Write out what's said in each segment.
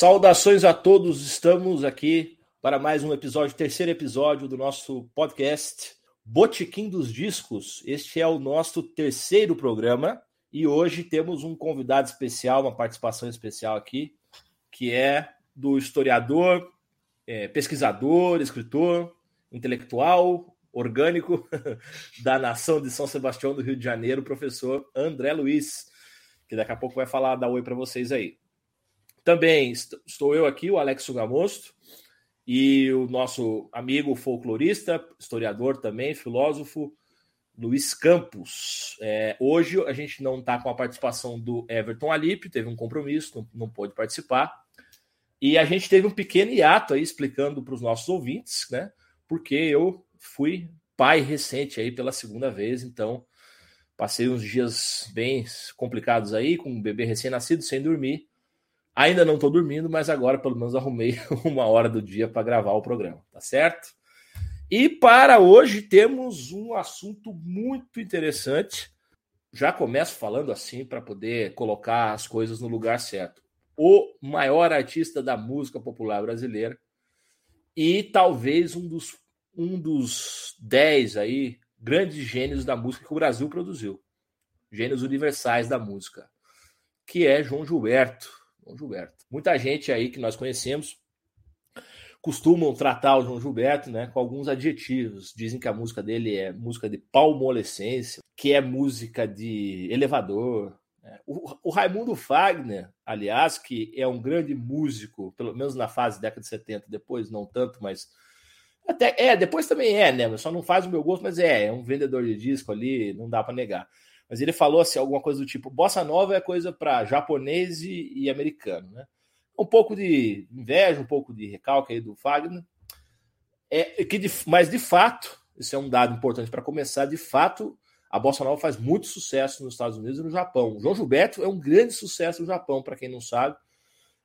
Saudações a todos, estamos aqui para mais um episódio, terceiro episódio do nosso podcast Botequim dos Discos. Este é o nosso terceiro programa e hoje temos um convidado especial, uma participação especial aqui, que é do historiador, é, pesquisador, escritor, intelectual, orgânico da nação de São Sebastião do Rio de Janeiro, professor André Luiz, que daqui a pouco vai falar, dar oi para vocês aí. Também estou eu aqui, o Alex Sugamosto, e o nosso amigo folclorista, historiador também, filósofo, Luiz Campos. É, hoje a gente não está com a participação do Everton Alípio, teve um compromisso, não, não pôde participar. E a gente teve um pequeno hiato aí explicando para os nossos ouvintes, né? Porque eu fui pai recente aí pela segunda vez, então passei uns dias bem complicados aí, com um bebê recém-nascido, sem dormir. Ainda não estou dormindo, mas agora pelo menos arrumei uma hora do dia para gravar o programa, tá certo? E para hoje temos um assunto muito interessante. Já começo falando assim para poder colocar as coisas no lugar certo. O maior artista da música popular brasileira e talvez um dos um dos dez aí grandes gênios da música que o Brasil produziu, gênios universais da música, que é João Gilberto. João Gilberto. Muita gente aí que nós conhecemos costumam tratar o João Gilberto né, com alguns adjetivos. Dizem que a música dele é música de palmolescência, que é música de elevador. Né. O, o, Raimundo Fagner, aliás, que é um grande músico, pelo menos na fase década de 70, depois não tanto, mas. Até, é, depois também é, né? Só não faz o meu gosto, mas é, é um vendedor de disco ali, não dá para negar mas ele falou assim, alguma coisa do tipo: bossa nova é coisa para japonês e, americano, né? Um pouco de inveja, um pouco de recalque aí do Fagner. É, que de, mas de fato, isso é um dado importante para começar, de fato, a bossa nova faz muito sucesso nos Estados Unidos e no Japão. O João Gilberto é um grande sucesso no Japão, para quem não sabe.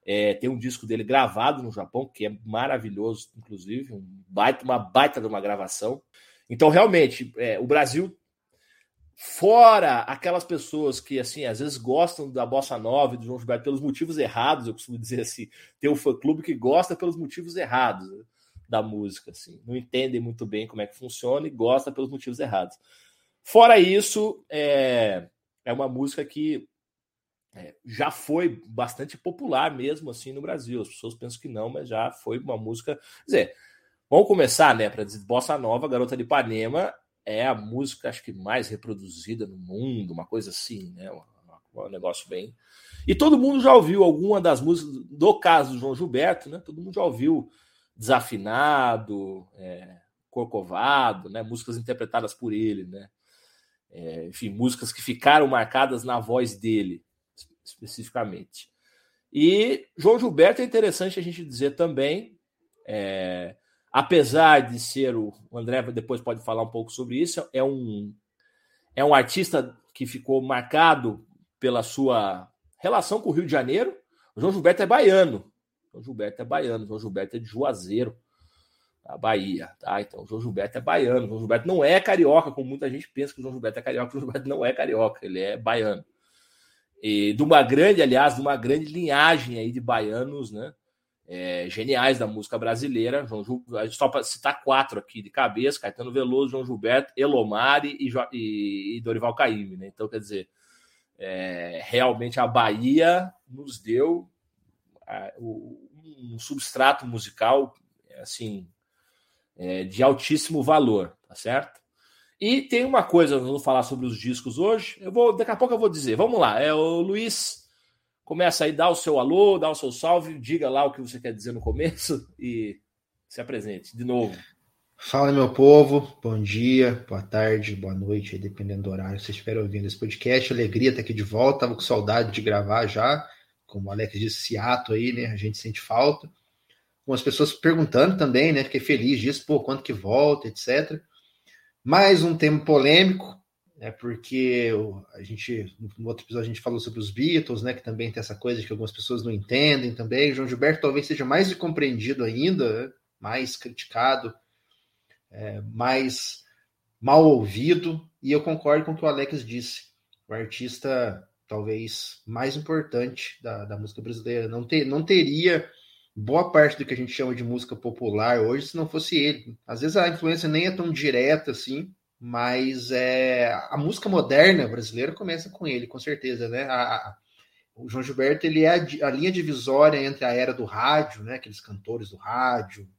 É, tem um disco dele gravado no Japão, que é maravilhoso, inclusive, um baita, uma baita de uma gravação. Então, realmente, é, o Brasil Fora aquelas pessoas que, assim, às vezes gostam da bossa nova e do João Gilberto pelos motivos errados, eu costumo dizer assim, tem um fã-clube que gosta pelos motivos errados né, da música, assim, não entendem muito bem como é que funciona e gosta pelos motivos errados. Fora isso, é, é uma música que é, já foi bastante popular mesmo, assim, no Brasil. As pessoas pensam que não, mas já foi uma música... Quer dizer, vamos começar, né, para dizer, bossa nova, Garota de Ipanema é a música, acho que mais reproduzida no mundo, uma coisa assim, né? Um, negócio bem. E todo mundo já ouviu alguma das músicas, do caso do João Gilberto, né? Todo mundo já ouviu Desafinado, é, Corcovado, né? Músicas interpretadas por ele, né? É, enfim, músicas que ficaram marcadas na voz dele, especificamente. E João Gilberto é interessante a gente dizer também. É, apesar de ser o, o André depois pode falar um pouco sobre isso, é um é um artista que ficou marcado pela sua relação com o Rio de Janeiro. O João Gilberto é baiano. O João Gilberto é baiano. O João Gilberto é de Juazeiro, a Bahia, tá? Então, o João Gilberto é baiano. O João Gilberto não é carioca, como muita gente pensa que o João Gilberto é carioca. O João Gilberto não é carioca, ele é baiano. E de uma grande, aliás, de uma grande linhagem aí de baianos, né? É, geniais da música brasileira. João só para citar quatro aqui de cabeça: Caetano Veloso, João Gilberto, Elomari e, e, e Dorival Caymmi. Né? Então, quer dizer, é, realmente a Bahia nos deu um substrato musical assim é, de altíssimo valor, tá certo? E tem uma coisa, vamos falar sobre os discos hoje. Eu vou, daqui a pouco eu vou dizer. Vamos lá, é o Luiz Começa aí, dá o seu alô, dá o seu salve, diga lá o que você quer dizer no começo e se apresente de novo. Fala, meu povo. Bom dia, boa tarde, boa noite, dependendo do horário que vocês estiverem ouvindo esse podcast. Alegria estar aqui de volta. Tava com saudade de gravar já. Como o Alex disse, esse ato aí, né? A gente sente falta. Algumas pessoas perguntando também, né? Fiquei feliz disso, pô, quanto que volta, etc. Mais um tema polêmico, é porque a gente no outro episódio a gente falou sobre os Beatles, né, que também tem essa coisa que algumas pessoas não entendem também. João Gilberto talvez seja mais incompreendido ainda, né, mais criticado, é, mais mal ouvido. E eu concordo com o que o Alex disse. O artista talvez mais importante da, da música brasileira. Não, ter, não teria boa parte do que a gente chama de música popular hoje se não fosse ele. Às vezes a influência nem é tão direta assim, mas é a música moderna brasileira começa com ele, com certeza, né? A, a, o João Gilberto ele é a, a, linha divisória entre a era do rádio, né? Aqueles cantores do rádio,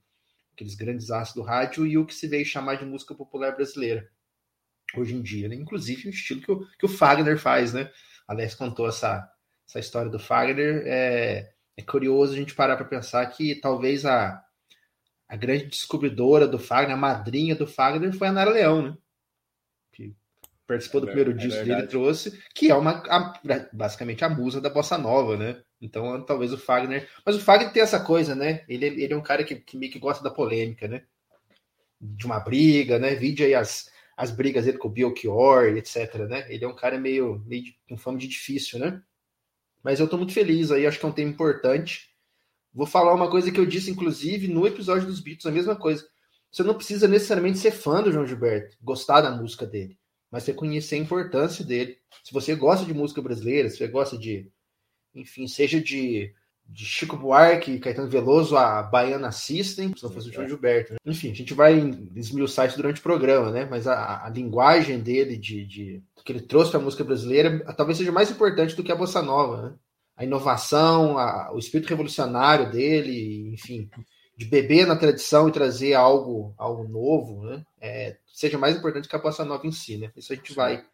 aqueles grandes astros do rádio e o que se veio chamar de música popular brasileira hoje em dia, né? Inclusive o estilo que o, que o Fagner faz, né? Alex contou essa, essa história do Fagner. É, é curioso a gente parar para pensar que talvez a, a grande descobridora do Fagner, a madrinha do Fagner, foi a Nara Leão, né? Participou do é, primeiro é disco que ele trouxe, que é uma a, basicamente a musa da bossa nova, né? Então talvez o Fagner. Mas o Fagner tem essa coisa, né? Ele, ele é um cara que, que meio que gosta da polêmica, né? De uma briga, né? Vide aí as, as brigas dele com o Belchior, etc, né? Ele é um cara meio, meio com fama de difícil, né? Mas eu tô muito feliz aí, acho que é um tema importante. Vou falar uma coisa que eu disse, inclusive, no episódio dos Beatles, a mesma coisa. Você não precisa necessariamente ser fã do João Gilberto, gostar da música dele, mas reconhecer a importância dele. Se você gosta de música brasileira, se você gosta de, enfim, seja de de Chico Buarque, Caetano Veloso, a Baiana System, se não fosse o João Gilberto. Né? Enfim, a gente vai esmiuçar isso durante o programa, né? Mas a, a linguagem dele, de, de, que ele trouxe para a música brasileira, talvez seja mais importante do que a bossa nova, né? A inovação, a, o espírito revolucionário dele, enfim, de beber na tradição e trazer algo, algo novo, né? É, seja mais importante que a bossa nova em si, né? Isso a gente vai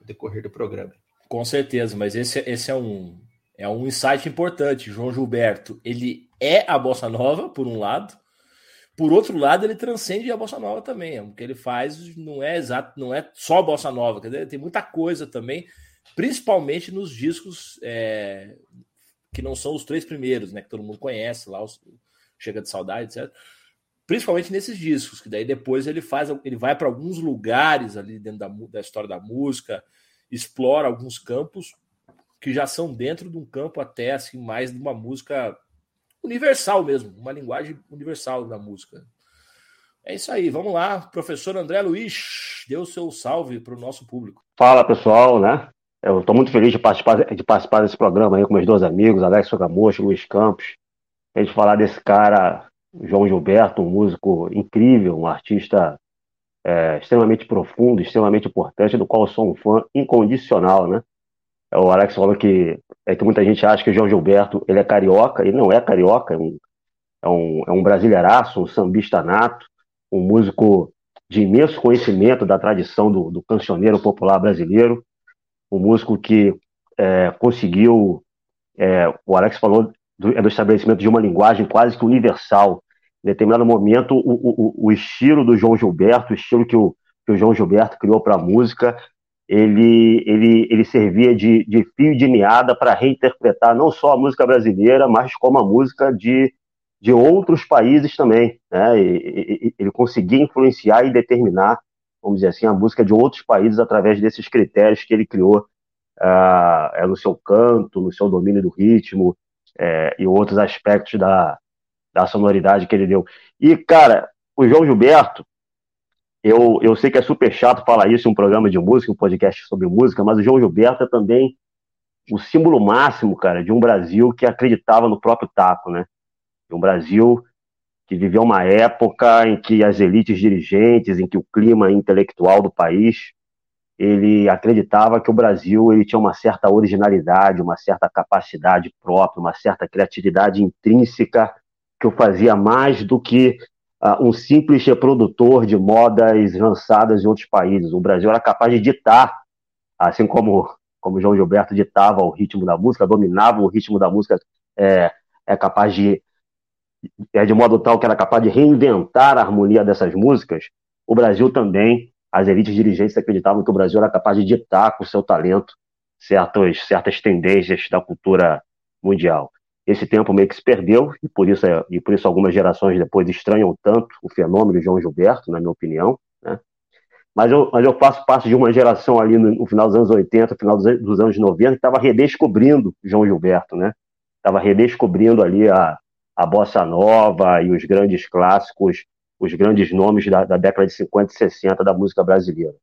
no decorrer do programa. Com certeza, mas esse, esse é um, é um insight importante. João Gilberto, ele é a bossa nova, por um lado. Por outro lado, ele transcende a bossa nova também. O que ele faz não é exato, não é só bossa nova, quer dizer, tem muita coisa também, principalmente nos discos é, que não são os três primeiros, né? Que todo mundo conhece lá, os, Chega de Saudade, etc. Principalmente nesses discos, que daí depois ele faz, ele vai para alguns lugares ali dentro da, da história da música, explora alguns campos que já são dentro de um campo até assim mais de uma música universal mesmo, uma linguagem universal da música. É isso aí, vamos lá, professor André Luiz, dê o seu salve para o nosso público. Fala pessoal, né? Eu estou muito feliz de participar, de participar desse programa aí com meus dois amigos, Alex Sogamocho, Luiz Campos. A gente falar desse cara, João Gilberto, um músico incrível, um artista é, extremamente profundo, extremamente importante, do qual eu sou um fã incondicional, né? O Alex falou que é que muita gente acha que o João Gilberto ele é carioca, ele não é carioca, é um, é um, é um brasileiraço, um sambista nato, um músico de imenso conhecimento da tradição do, do cancioneiro popular brasileiro, um músico que é, conseguiu, é, o Alex falou do, é do estabelecimento de uma linguagem quase que universal. Em determinado momento, o, o, o estilo do João Gilberto, o estilo que o, que o João Gilberto criou para a música, ele, ele, ele servia de, de fio de meada para reinterpretar não só a música brasileira, mas como a música de, de outros países também. Né? E, e, ele conseguia influenciar e determinar, vamos dizer assim, a música de outros países através desses critérios que ele criou uh, no seu canto, no seu domínio do ritmo é, e outros aspectos da, da sonoridade que ele deu. E, cara, o João Gilberto, eu, eu sei que é super chato falar isso em um programa de música, um podcast sobre música, mas o João Gilberto é também o símbolo máximo, cara, de um Brasil que acreditava no próprio taco, né? De um Brasil que viveu uma época em que as elites dirigentes, em que o clima intelectual do país, ele acreditava que o Brasil ele tinha uma certa originalidade, uma certa capacidade própria, uma certa criatividade intrínseca que o fazia mais do que uh, um simples reprodutor de modas lançadas em outros países. O Brasil era capaz de ditar, assim como como João Gilberto ditava o ritmo da música, dominava o ritmo da música, é, é capaz de é de modo tal que era capaz de reinventar a harmonia dessas músicas. O Brasil também, as elites dirigentes acreditavam que o Brasil era capaz de ditar com seu talento certas, certas tendências da cultura mundial esse tempo meio que se perdeu, e por isso, é, e por isso algumas gerações depois estranham tanto o fenômeno de João Gilberto, na minha opinião. Né? Mas, eu, mas eu faço parte de uma geração ali no, no final dos anos 80, final dos, dos anos 90, que estava redescobrindo João Gilberto, né? Estava redescobrindo ali a, a bossa nova e os grandes clássicos, os grandes nomes da, da década de 50 e 60 da música brasileira.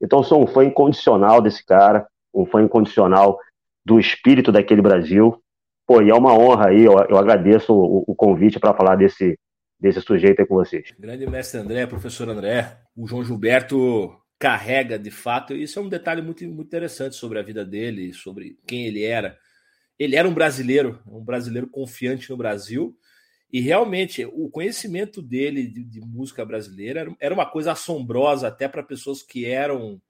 Então sou um fã incondicional desse cara, um fã incondicional do espírito daquele Brasil. Pô, e é uma honra aí, eu, eu agradeço o, o convite para falar desse, desse sujeito aí com vocês. Grande mestre André, professor André, o João Gilberto carrega de fato, e isso é um detalhe muito, muito interessante sobre a vida dele, sobre quem ele era. Ele era um brasileiro, um brasileiro confiante no Brasil, e realmente o conhecimento dele de, de música brasileira era, uma coisa assombrosa até para pessoas que eram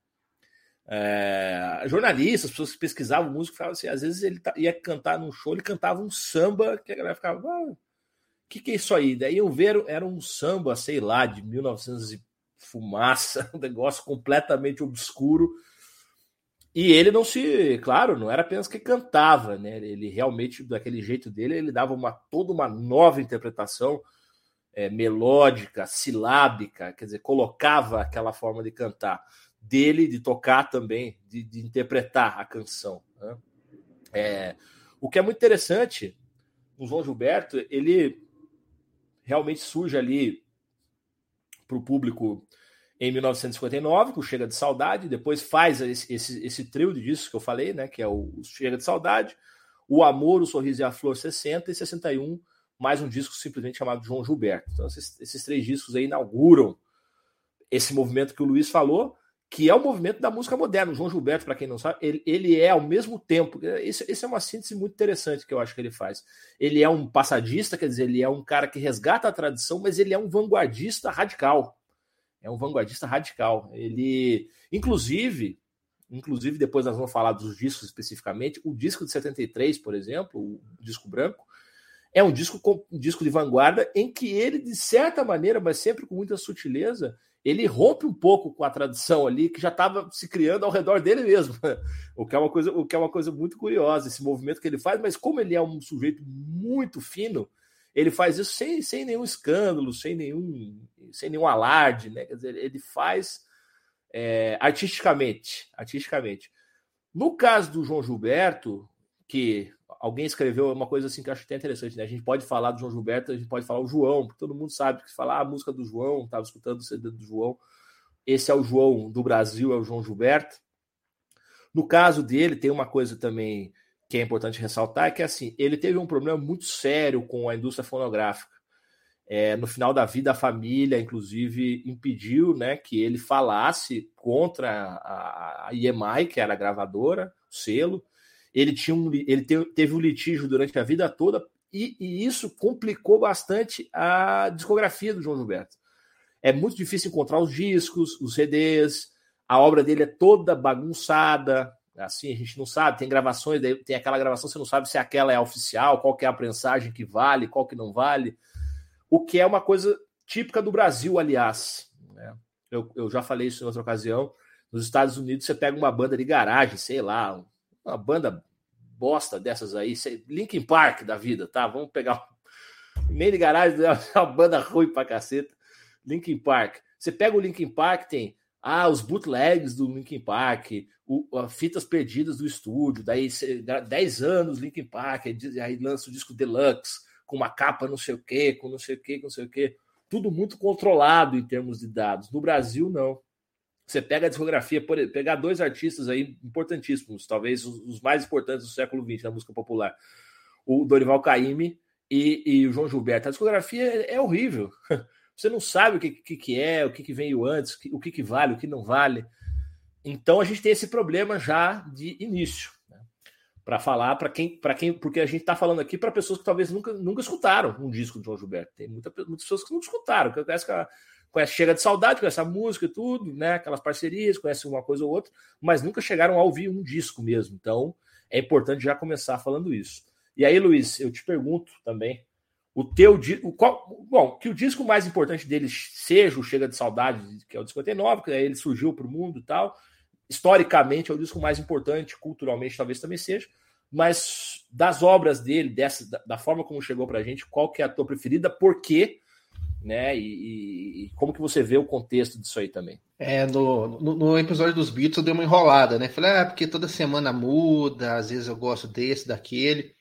é, jornalistas, pessoas que pesquisavam música, falavam assim, às vezes ele ia cantar num show, ele cantava um samba, que a galera ficava, o que, que é isso aí? Daí eu ver, era um samba, sei lá, de 1900 e fumaça, um negócio completamente obscuro. E ele não se, claro, não era apenas que cantava, né? Ele realmente, daquele jeito dele, ele dava uma toda uma nova interpretação é, melódica, silábica, quer dizer, colocava aquela forma de cantar dele, de tocar também, de, de interpretar a canção. Né? É, o que é muito interessante no João Gilberto, ele realmente surge ali para o público em 1959, com Chega de Saudade, depois faz esse, esse, esse, trio de discos que eu falei, né, que é o Chega de Saudade, O Amor, O Sorriso e a Flor 60 e 61, mais um disco simplesmente chamado João Gilberto. Então esses, esses três discos aí inauguram esse movimento que o Luiz falou, que é o movimento da música moderna. O João Gilberto, para quem não sabe, ele, ele é ao mesmo tempo. Isso é uma síntese muito interessante que eu acho que ele faz. Ele é um passadista, quer dizer, ele é um cara que resgata a tradição, mas ele é um vanguardista radical. É um vanguardista radical. Ele, inclusive, inclusive depois nós vamos falar dos discos especificamente. O disco de 73, por exemplo, o disco branco, é um disco um disco de vanguarda em que ele, de certa maneira, mas sempre com muita sutileza, ele rompe um pouco com a tradição ali que já estava se criando ao redor dele mesmo. O que é uma coisa, o que é uma coisa muito curiosa, esse movimento que ele faz, mas como ele é um sujeito muito fino, ele faz isso sem, sem nenhum escândalo, sem nenhum, sem nenhum alarde, né? Quer dizer, ele faz é, artisticamente, artisticamente. No caso do João Gilberto, que alguém escreveu uma coisa assim que eu acho até interessante, né? A gente pode falar do João Gilberto, a gente pode falar o João, porque todo mundo sabe que falar a música do João, estava escutando o CD do João. Esse é o João do Brasil, é o João Gilberto. No caso dele, tem uma coisa também que é importante ressaltar, é que assim, ele teve um problema muito sério com a indústria fonográfica. É, no final da vida, a família, inclusive, impediu né, que ele falasse contra a, a EMI, que era a gravadora, o selo, ele, tinha um, ele teve um litígio durante a vida toda e, e, isso complicou bastante a discografia do João Gilberto. É muito difícil encontrar os discos, os CDs, a obra dele é toda bagunçada, assim, a gente não sabe, tem gravações, tem aquela gravação, você não sabe se aquela é oficial, qual que é a prensagem que vale, qual que não vale, o que é uma coisa típica do Brasil, aliás. Né? Eu, eu já falei isso em outra ocasião, nos Estados Unidos você pega uma banda de garagem, sei lá, uma banda bosta dessas aí, Linkin Park da vida, tá? Vamos pegar meio de garagem, uma banda ruim pra caceta. Linkin Park. Você pega o Linkin Park, tem ah, os bootlegs do Linkin Park, o, fitas perdidas do estúdio, daí 10 anos Linkin Park, aí lança o disco Deluxe, com uma capa não sei o quê, com não sei o quê, com não sei o quê. Tudo muito controlado em termos de dados. No Brasil, não. Você pega a discografia, por, pegar dois artistas aí importantíssimos, talvez os, os mais importantes do século XX na música popular, o Dorival Caymmi e, e o João Gilberto. A discografia é, é horrível. Você não sabe o que, que, que é, o que, que veio antes, o que, que vale, o que não vale. Então a gente tem esse problema já de início. Né? Para falar para quem, para quem, porque a gente está falando aqui para pessoas que talvez nunca, nunca escutaram um disco do João Gilberto. Tem muita, muitas pessoas que não escutaram, que conhece conhece Chega de Saudade, conhece a música e tudo, né? Aquelas parcerias, conhece uma coisa ou outra, mas nunca chegaram a ouvir um disco mesmo. Então, é importante já começar falando isso. E aí, Luiz, eu te pergunto também, o teu o qual, bom, que o disco mais importante deles seja o Chega de Saudade, que é o 59, que ele surgiu para o mundo e tal. Historicamente é o disco mais importante, culturalmente talvez também seja, mas das obras dele, dessa, da, da forma como chegou para a gente, qual que é a tua preferida? Por quê? né? E, e, como que você vê o contexto disso aí também? É, no, no, no, episódio dos Beatles eu dei uma enrolada, né? Falei, ah, porque toda semana muda, às vezes eu gosto desse, daquele.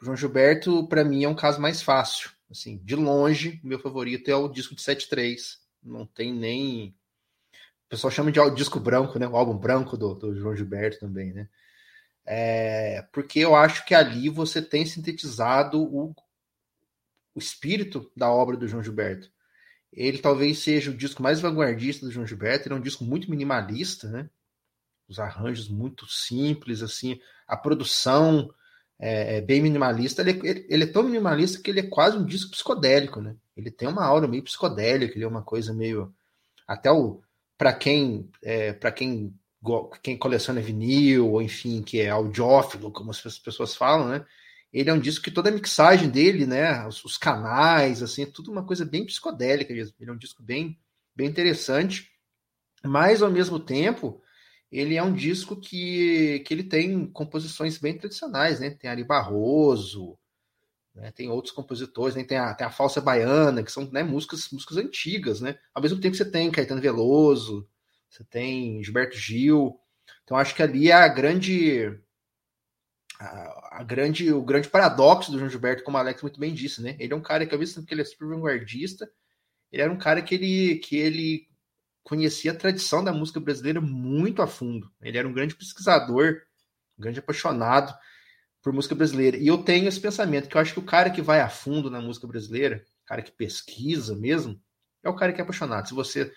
João Gilberto, para mim, é um caso mais fácil. Assim, de longe, meu favorito é o disco de 7.3. Não tem nem. O pessoal chama de disco branco, né? O álbum branco do, do João Gilberto também, né? É, porque eu acho que ali você tem sintetizado o, o espírito da obra do João Gilberto. Ele talvez seja o disco mais vanguardista do João Gilberto, ele é um disco muito minimalista, né? Os arranjos muito simples, assim, a produção é, é bem minimalista. Ele, ele, ele, é tão minimalista que ele é quase um disco psicodélico, né? Ele tem uma aura meio psicodélica, ele é uma coisa meio até o para quem é, para quem quem coleciona vinil ou enfim que é audiófilo, como as pessoas falam, né? Ele é um disco que toda a mixagem dele, né, os, os canais, assim, é tudo uma coisa bem psicodélica. Ele é um disco bem bem interessante, mas ao mesmo tempo ele é um disco que, que ele tem composições bem tradicionais, né? Tem Ari Barroso, né? Tem outros compositores, né? tem, a, tem a Falsa Baiana, que são né, músicas, músicas antigas, né? Ao mesmo tempo que você tem Caetano Veloso, você tem Gilberto Gil. Então acho que ali é a grande a, a, grande o grande paradoxo do João Gilberto, como o Alex muito bem disse, né? Ele é um cara que ao mesmo tempo que ele é super vanguardista, ele era um cara que ele que ele conhecia a tradição da música brasileira muito a fundo. Ele era um grande pesquisador, um grande apaixonado por música brasileira. E eu tenho esse pensamento que eu acho que o cara que vai a fundo na música brasileira, cara que pesquisa mesmo, é o cara que é apaixonado. Se você,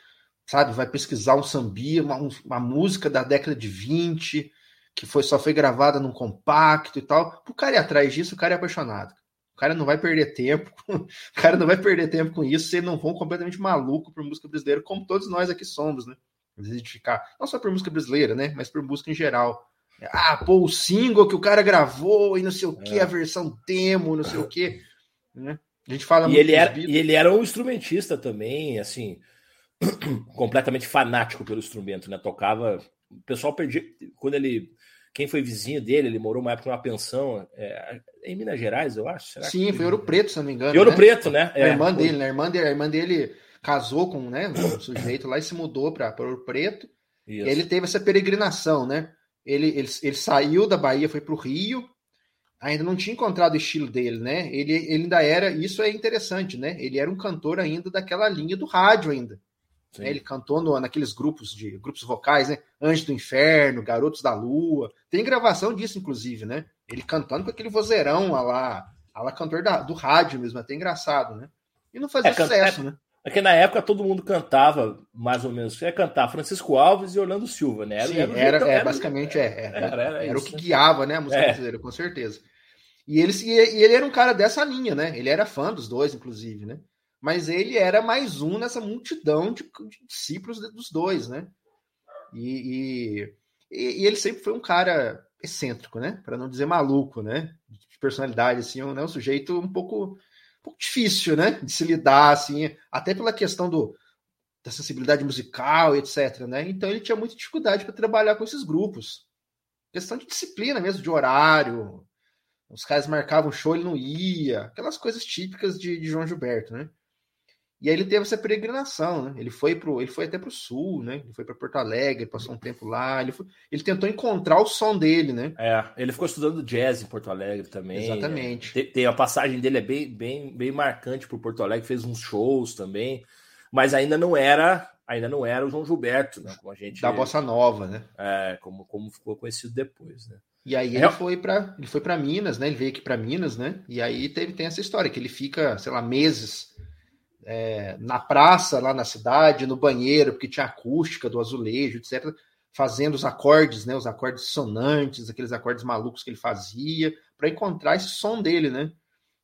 sabe, vai pesquisar um sambia, uma, uma música da década de 20, que foi só foi gravada num compacto e tal, o cara ir atrás disso, o cara é apaixonado. O cara não vai perder tempo, o cara não vai perder tempo com isso, vocês não vão completamente maluco por música brasileira, como todos nós aqui somos, né? Às vezes ficar, não só por música brasileira, né? Mas por música em geral. Ah, pô, o single que o cara gravou e não sei o que, é. a versão demo, não sei o que. Né? A gente fala e ele, era, e ele era um instrumentista também, assim, completamente fanático pelo instrumento, né? Tocava. O pessoal perdia. Quando ele. Quem foi vizinho dele, ele morou uma época numa pensão é, em Minas Gerais, eu acho. Será Sim, foi Ouro Preto, se não me engano. E Ouro né? Preto, né? É, a irmã dele, né? A irmã dele, a irmã dele casou com né, um sujeito lá e se mudou para Ouro Preto. Isso. ele teve essa peregrinação, né? Ele, ele, ele saiu da Bahia, foi para o Rio, ainda não tinha encontrado o estilo dele, né? Ele, ele ainda era, isso é interessante, né? Ele era um cantor ainda daquela linha do rádio ainda. Né? Ele cantou no, naqueles grupos de grupos vocais, né? Anjos do Inferno, Garotos da Lua. Tem gravação disso, inclusive, né? Ele cantando com aquele vozeirão lá, lá cantor da, do rádio mesmo, até engraçado, né? E não fazia é, sucesso, é, né? É que na época todo mundo cantava, mais ou menos, ia cantar Francisco Alves e Orlando Silva, né? Sim, era, era, é, era basicamente é, era, era, era, era o que né? guiava, né, a música é. brasileira, com certeza. E ele, e ele era um cara dessa linha, né? Ele era fã dos dois, inclusive, né? Mas ele era mais um nessa multidão de, de discípulos dos dois, né? E, e, e, ele sempre foi um cara excêntrico, né? Para não dizer maluco, né? De personalidade, assim, um, né? um sujeito um pouco um pouco difícil, né? De se lidar, assim, até pela questão do, da sensibilidade musical, etc. Né? Então ele tinha muita dificuldade para trabalhar com esses grupos. Questão de disciplina mesmo, de horário. Os caras marcavam show, ele não ia. Aquelas coisas típicas de, de João Gilberto, né? E aí ele teve essa peregrinação, né? Ele foi pro, ele foi até para o sul, né? Ele foi para Porto Alegre, passou um tempo lá. Ele, foi, ele tentou encontrar o som dele, né? É, ele ficou estudando jazz em Porto Alegre também. Exatamente. É, tem, tem, a passagem dele é bem, bem, bem marcante por Porto Alegre, fez uns shows também, mas ainda não era, ainda não era o João Gilberto, né? Como a gente da bossa nova, né? É, como, como ficou conhecido depois, né? E aí ele é. foi para ele foi para Minas, né? Ele veio aqui para Minas, né? E aí teve tem essa história que ele fica, sei lá, meses é, na praça lá na cidade, no banheiro, porque tinha acústica do azulejo, etc., fazendo os acordes, né, os acordes sonantes, aqueles acordes malucos que ele fazia, para encontrar esse som dele, né?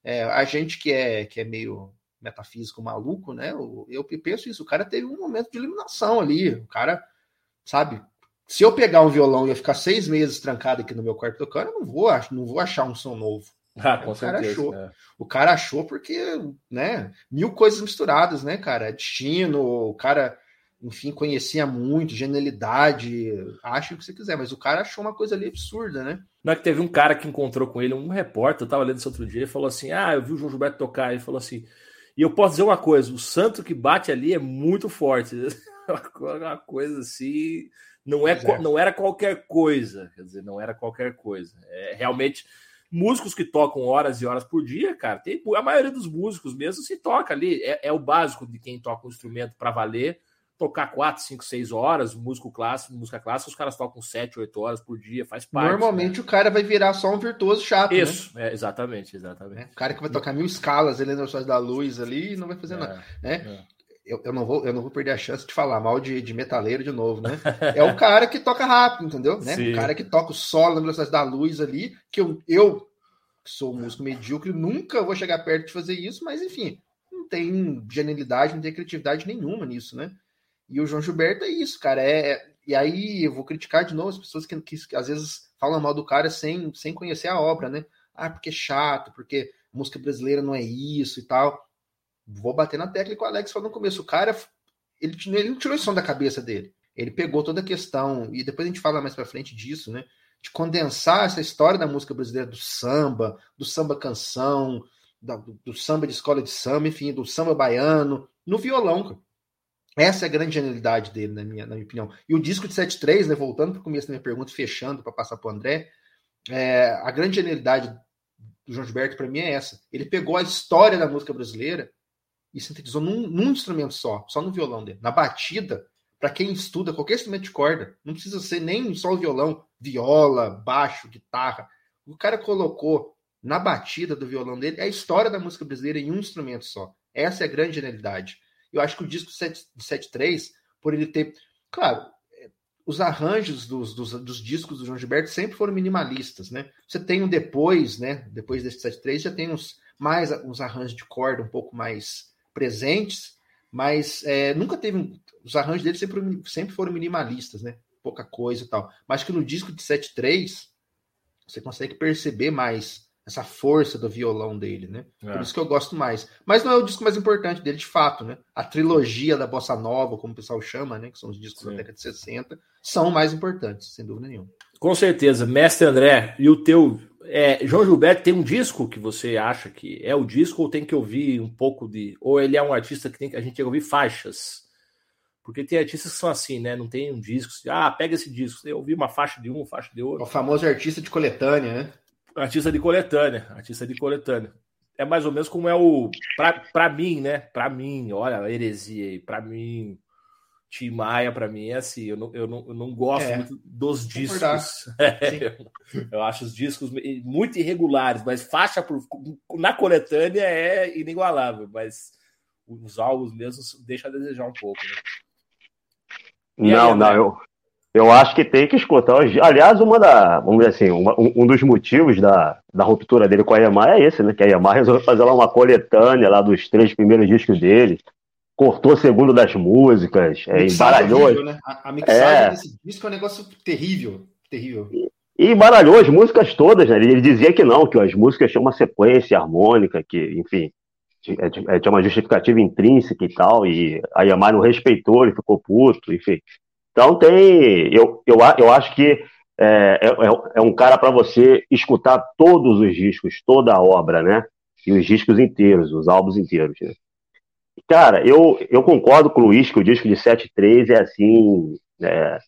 É, a gente que é que é meio metafísico maluco, né? Eu penso isso, o cara teve um momento de iluminação ali, o cara, sabe? Se eu pegar um violão e eu ficar seis meses trancado aqui no meu quarto tocando, eu não vou, não vou achar um som novo. Ah, com o cara certeza, achou. É. O cara achou porque, né, mil coisas misturadas, né, cara? Destino, o cara, enfim, conhecia muito, genialidade, acha o que você quiser, mas o cara achou uma coisa ali absurda, né? Não é que teve um cara que encontrou com ele, um repórter, eu tava lendo isso outro dia, ele falou assim: Ah, eu vi o João Gilberto tocar, ele falou assim. E eu posso dizer uma coisa: o santo que bate ali é muito forte. uma coisa assim. Não, é, é, não era qualquer coisa, quer dizer, não era qualquer coisa. É, realmente músicos que tocam horas e horas por dia, cara, tem, a maioria dos músicos mesmo se toca ali, é, é o básico de quem toca um instrumento para valer, tocar 4, 5, 6 horas, músico clássico, música clássica, os caras tocam 7, 8 horas por dia, faz parte. Normalmente né? o cara vai virar só um virtuoso chato. Né? Isso, né? é, exatamente, exatamente. É, o cara que vai tocar mil escalas ele nas da luz ali e não vai fazer é, nada. Né? Eu, eu, não vou, eu não vou perder a chance de falar mal de, de metaleiro de novo, né? É o cara que toca rápido, entendeu? Né? O cara que toca o solo na velocidade da luz ali, que eu, eu que sou um músico medíocre, nunca vou chegar perto de fazer isso, mas enfim, não tem genialidade, não tem criatividade nenhuma nisso, né? E o João Gilberto é isso, cara. É, é, e aí eu vou criticar de novo as pessoas que, que, que, às vezes falam mal do cara sem, sem conhecer a obra, né? Ah, porque é chato, porque música brasileira não é isso e tal. Vou bater na tecla que o Alex falou no começo. O cara, ele, ele não tirou isso da cabeça dele. Ele pegou toda a questão, e depois a gente fala mais pra frente disso, né? De condensar essa história da música brasileira, do samba, do samba canção, do, do samba de escola de samba, enfim, do samba baiano, no violão, cara. Essa é a grande genialidade dele, na minha, na minha opinião. E o disco de 7.3, né, voltando para o começo da minha pergunta, fechando para passar para o André, é, a grande genialidade do João Gilberto, para mim, é essa. Ele pegou a história da música brasileira e sintetizou num, num instrumento só, só no violão dele. Na batida, para quem estuda qualquer instrumento de corda, não precisa ser nem só o violão, viola, baixo, guitarra. O cara colocou na batida do violão dele a história da música brasileira em um instrumento só. Essa é a grande genialidade. Eu acho que o disco 7.3, por ele ter. Claro, os arranjos dos, dos, dos, discos do João Gilberto sempre foram minimalistas, né? Você tem um depois, né? Depois desse 7.3 já tem uns mais uns arranjos de corda um pouco mais presentes, mas é, nunca teve. Os arranjos dele sempre, sempre foram minimalistas, né? Pouca coisa e tal. Mas que no disco de 7.3 você consegue perceber mais essa força do violão dele, né? É. Por isso que eu gosto mais. Mas não é o disco mais importante dele, de fato, né? A trilogia da Bossa Nova, como o pessoal chama, né? Que são os discos Sim. da década de 60, são mais importantes, sem dúvida nenhuma. Com certeza. Mestre André, e o teu. É, João Gilberto tem um disco que você acha que é o disco ou tem que ouvir um pouco de. Ou ele é um artista que tem, a gente tem que ouvir faixas? Porque tem artistas que são assim, né? Não tem um disco. Ah, pega esse disco. Eu ouvi uma faixa de um, faixa de outro. O famoso artista de coletânea, né? Artista de coletânea, artista de coletânea. É mais ou menos como é o. Pra, pra mim, né? Pra mim, olha a heresia aí. Pra mim, Tim Maia, pra mim, é assim. Eu não, eu não, eu não gosto é, muito dos discos. É, eu, eu, acho os discos muito irregulares, mas faixa por, na coletânea é inigualável. Mas os álbuns mesmo deixam a desejar um pouco, né? Não, aí, não, eu, eu acho que tem que escutar. Aliás, uma da, vamos dizer assim, uma, um dos motivos da, da ruptura dele com a Yamaha é esse, né? Que a Yamaha resolveu fazer lá uma coletânea lá dos três primeiros discos dele. Cortou o segundo das músicas, é, embaralhou. Horrível, né? A, a mixagem é... desse disco é um negócio terrível, terrível. E, e embaralhou as músicas todas, né? Ele dizia que não, que as músicas tinham uma sequência harmônica, que, enfim, é, tinha uma justificativa intrínseca e tal, e a Yamaha não respeitou, ele ficou puto, enfim. Então tem, eu, eu, eu acho que é, é, é um cara para você escutar todos os discos, toda a obra, né? E os discos inteiros, os álbuns inteiros. Né? Cara, eu, eu concordo com o Luiz que o disco de 7.3 é assim. É,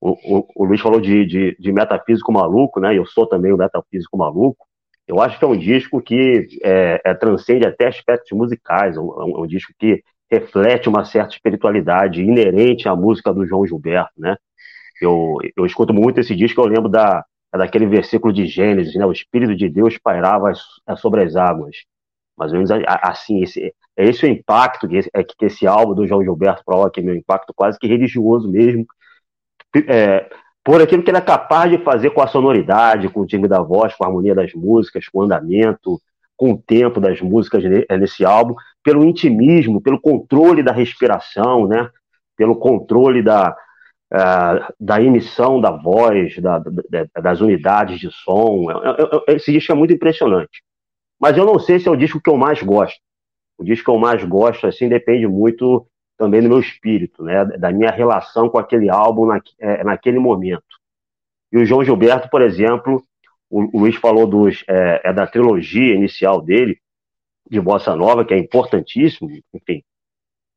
o, o, o, Luiz falou de, de, de, metafísico maluco, né? Eu sou também o metafísico maluco. Eu acho que é um disco que é, é transcende até aspectos musicais, é um, é um disco que reflete uma certa espiritualidade inerente à música do João Gilberto, né? Eu, eu escuto muito esse disco, eu lembro da, daquele versículo de Gênesis, né? O Espírito de Deus pairava sobre as águas. Mas assim, esse, é esse o impacto que esse, é, que esse álbum do João Gilberto provoca, meu impacto quase que religioso mesmo, é, por aquilo que ele é capaz de fazer com a sonoridade, com o timbre da voz, com a harmonia das músicas, com o andamento, com o tempo das músicas nesse álbum, pelo intimismo, pelo controle da respiração, né? pelo controle da, uh, da emissão da voz, da, da, das unidades de som. É, é, esse disco é muito impressionante. Mas eu não sei se é o disco que eu mais gosto. O disco que eu mais gosto, assim, depende muito também do meu espírito, né? da minha relação com aquele álbum na, é, naquele momento. E o João Gilberto, por exemplo, o, Luiz falou dos, é, é da trilogia inicial dele, de Bossa Nova, que é importantíssimo, enfim,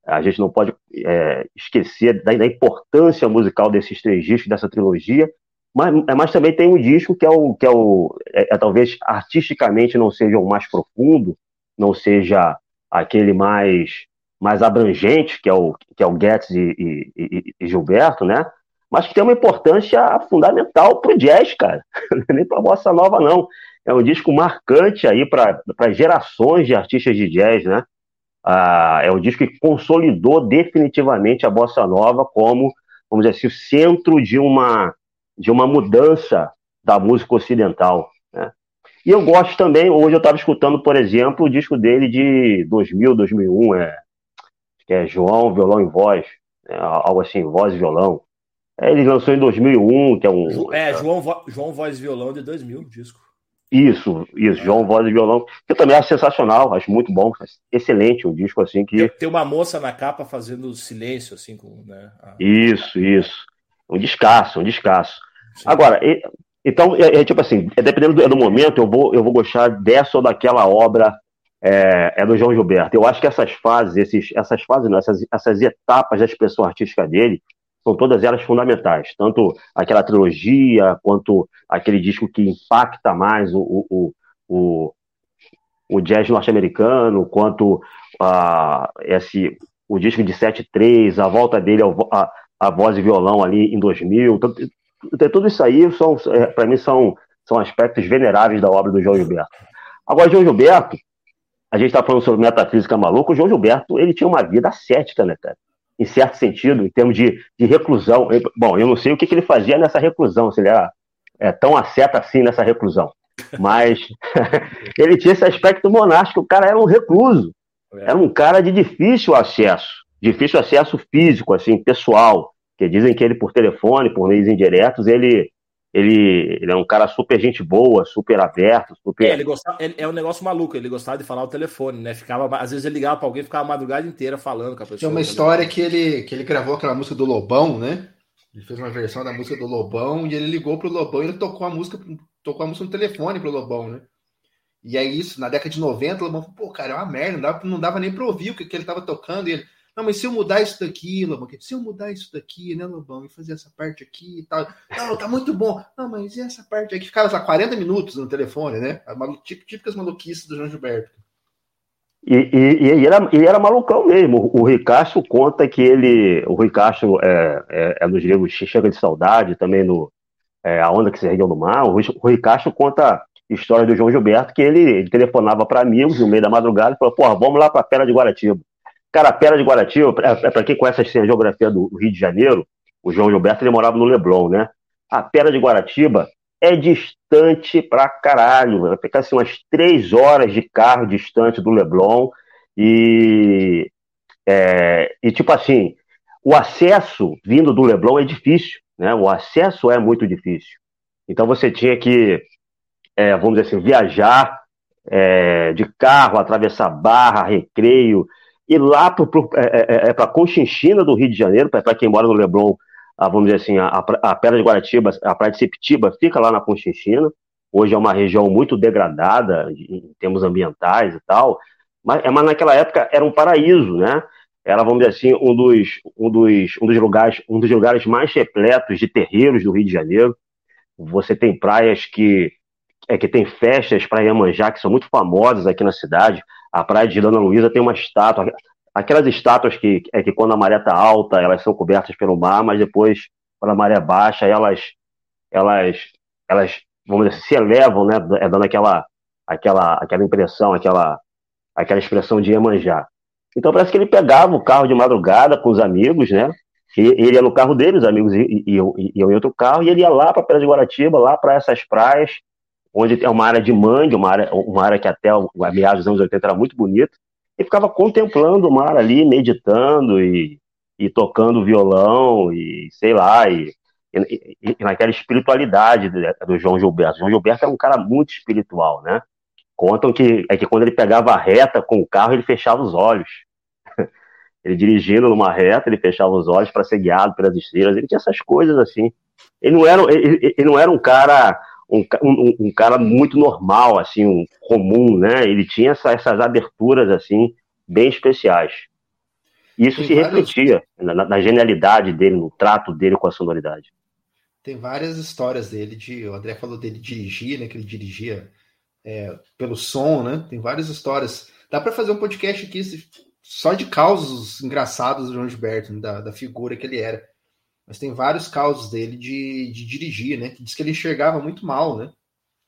a gente não pode é, esquecer da, da, importância musical desses três discos, dessa trilogia, mas, é, mas também tem um disco que é o que é o é, é, talvez artisticamente não seja o mais profundo, não seja aquele mais mais abrangente, que é o, que é o Guedes e, e, e Gilberto, né? Mas que tem uma importância fundamental para o jazz, cara. Nem para a bossa nova, não. É um disco marcante aí para gerações de artistas de jazz, né? Ah, é um disco que consolidou definitivamente a bossa nova como, vamos dizer assim, o centro de uma, de uma mudança da música ocidental. Né? E eu gosto também, hoje eu estava escutando, por exemplo, o disco dele de 2000, 2001, é, que é João, Violão e Voz, é, algo assim, Voz e Violão. É, ele lançou em 2001, que é um... É, João, Vo João Voz e Violão de 2000, disco. Isso, isso, João Voz e Violão, que eu também acho sensacional, acho muito bom, excelente um disco assim que... Tem uma moça na capa fazendo silêncio, assim, com... Né, a... Isso, isso. Um descasso, um descasso. Agora, então, é, é, tipo assim, é, dependendo do, do, momento, eu vou, eu vou gostar dessa ou daquela obra é, é, do João Gilberto. Eu acho que essas fases, esses, essas fases, não, essas, essas etapas da expressão artística dele, são todas elas fundamentais. Tanto aquela trilogia, quanto aquele disco que impacta mais o, o, o, o jazz norte-americano, quanto uh, esse, o disco de 7.3, a volta dele a, a voz e violão ali em 2000. Tudo isso aí, são, é, para mim, são, são aspectos veneráveis da obra do João Gilberto. Agora, João Gilberto, a gente está falando sobre metafísica maluca, o João Gilberto, ele tinha uma vida ascética, né, cara? Em certo sentido, em termos de, de reclusão. Bom, eu não sei o que, que ele fazia nessa reclusão, se ele era é, tão asceta assim nessa reclusão. Mas ele tinha esse aspecto monástico, o cara era um recluso. É. Era um cara de difícil acesso, difícil acesso físico, assim, pessoal que dizem que ele, por telefone, por meios indiretos, ele, ele, ele é um cara super gente boa, super aberto, super. É, ele gostava, ele, é um negócio maluco, ele gostava de falar o telefone, né? Ficava, às vezes ele ligava para alguém ficava a madrugada inteira falando com a pessoa. Tinha uma história que ele, que ele gravou aquela música do Lobão, né? Ele fez uma versão da música do Lobão e ele ligou pro Lobão e ele tocou a música, tocou a música no telefone pro Lobão, né? E aí, isso, na década de 90, o Lobão falou, pô, cara, é uma merda, não dava, não dava nem pra ouvir o que, que ele tava tocando. E ele, não, mas se eu mudar isso daqui, Lobão, se eu mudar isso daqui, né, Lobão, e fazer essa parte aqui e tal. Não, tá muito bom. Não, mas e essa parte aqui? Ficava lá 40 minutos no telefone, né? Típicas maluquices do João Gilberto. E, e, e era, ele era malucão mesmo. O Ricasso conta que ele. O Ricasso é, é, é nos livros Chega de Saudade, também no é, A Onda que se ergueu no Mar. O, o Ricasso conta história do João Gilberto que ele, ele telefonava para amigos no meio da madrugada e falou: Porra, vamos lá para a Pera de Guaratiba. Cara, a Pera de Guaratiba, é, é para quem conhece a geografia do Rio de Janeiro, o João Gilberto ele morava no Leblon, né? A Pera de Guaratiba é distante pra caralho, vai ficar assim umas três horas de carro distante do Leblon e, é, e tipo assim, o acesso vindo do Leblon é difícil, né? O acesso é muito difícil. Então você tinha que, é, vamos dizer assim, viajar é, de carro, atravessar Barra, Recreio, e lá para é, é, é, é Conchinchina do Rio de Janeiro, para quem mora no Leblon, a, vamos dizer assim, a, a Pedra de Guaratiba, a Praia de Sepitiba fica lá na Conchinchina. Hoje é uma região muito degradada em termos ambientais e tal, mas, mas naquela época era um paraíso, né? Era, vamos dizer assim, um dos, um dos, um dos, lugares, um dos lugares mais repletos de terreiros do Rio de Janeiro. Você tem praias que é que tem festas para Iemanjá que são muito famosas aqui na cidade. A praia de Dona Luísa tem uma estátua, aquelas estátuas que é que quando a maré está alta, elas são cobertas pelo mar, mas depois, quando a maré baixa, elas elas elas vamos dizer, se elevam, né, é dando aquela aquela aquela impressão, aquela aquela expressão de Iemanjá. Então parece que ele pegava o carro de madrugada com os amigos, né? ele ia no carro dele, os amigos iam, iam em outro carro, e ele ia lá para a Praia de Guaratiba, lá para essas praias, onde é uma área de mangue, uma área, uma área que até a meados dos anos 80 era muito bonita, e ficava contemplando o mar ali, meditando e, e tocando violão e sei lá, e, e, e naquela espiritualidade do João Gilberto. João Gilberto é um cara muito espiritual, né? Contam que é que quando ele pegava a reta com o carro, ele fechava os olhos. ele dirigindo numa reta, ele fechava os olhos para ser guiado pelas estrelas. Ele tinha essas coisas assim. Ele não era, ele, ele não era um cara um, um, um, cara muito normal, assim, um comum, né? Ele tinha essa, essas aberturas, assim, bem especiais. E isso Tem se vários... refletia na, na, genialidade dele, no trato dele com a sonoridade. Tem várias histórias dele, de, o André falou dele dirigir, né? Que ele dirigia é, pelo som, né? Tem várias histórias. Dá para fazer um podcast aqui só de causos engraçados do João Gilberto, né, da, da figura que ele era. Mas tem vários causos dele de, de dirigir, né? Que diz que ele enxergava muito mal, né?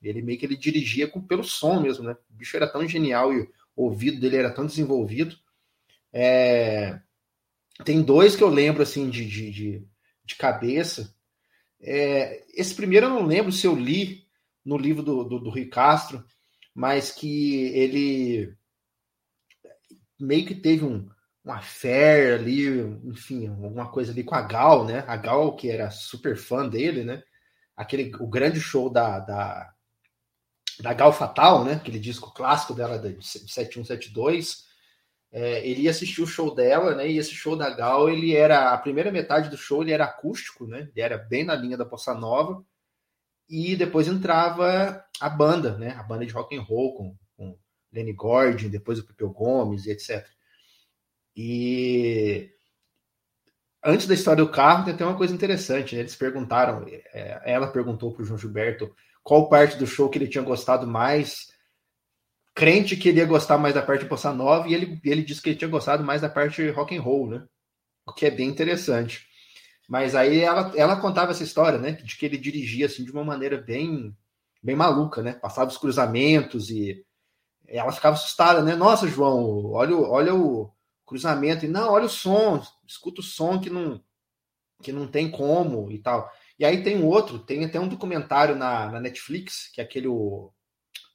Ele meio que ele dirigia com, pelo som mesmo, né? O bicho era tão genial e o ouvido dele era tão desenvolvido. É... Tem dois que eu lembro, assim, de, de, de, de cabeça. É... Esse primeiro eu não lembro se eu li no livro do, do, do Rui Castro, mas que ele meio que teve um, um affair ali, enfim, alguma coisa ali com a Gal, né? A Gal, que era super fã dele, né? Aquele, o grande show da, da, da Gal Fatal, né? Aquele disco clássico dela de 7172. É, ele ia assistir o show dela, né? E esse show da Gal, ele era a primeira metade do show, ele era acústico, né? Ele era bem na linha da Bossa Nova. E depois entrava a banda, né? A banda de rock and roll com, com Lenny Gordon, depois o Pepeu Gomes etc. E antes da história do carro, tem até uma coisa interessante. Né? Eles perguntaram, é, ela perguntou para o João Gilberto qual parte do show que ele tinha gostado mais. Crente que ele ia gostar mais da parte bossa nova e ele, ele disse que ele tinha gostado mais da parte rock and roll, né? O que é bem interessante. Mas aí ela, ela contava essa história, né? De que ele dirigia assim de uma maneira bem bem maluca, né? Passava os cruzamentos e ela ficava assustada, né? Nossa, João, olha, olha o cruzamento. E não, olha o som, escuta o som que não que não tem como e tal. E aí tem outro, tem até um documentário na, na Netflix, que é aquele o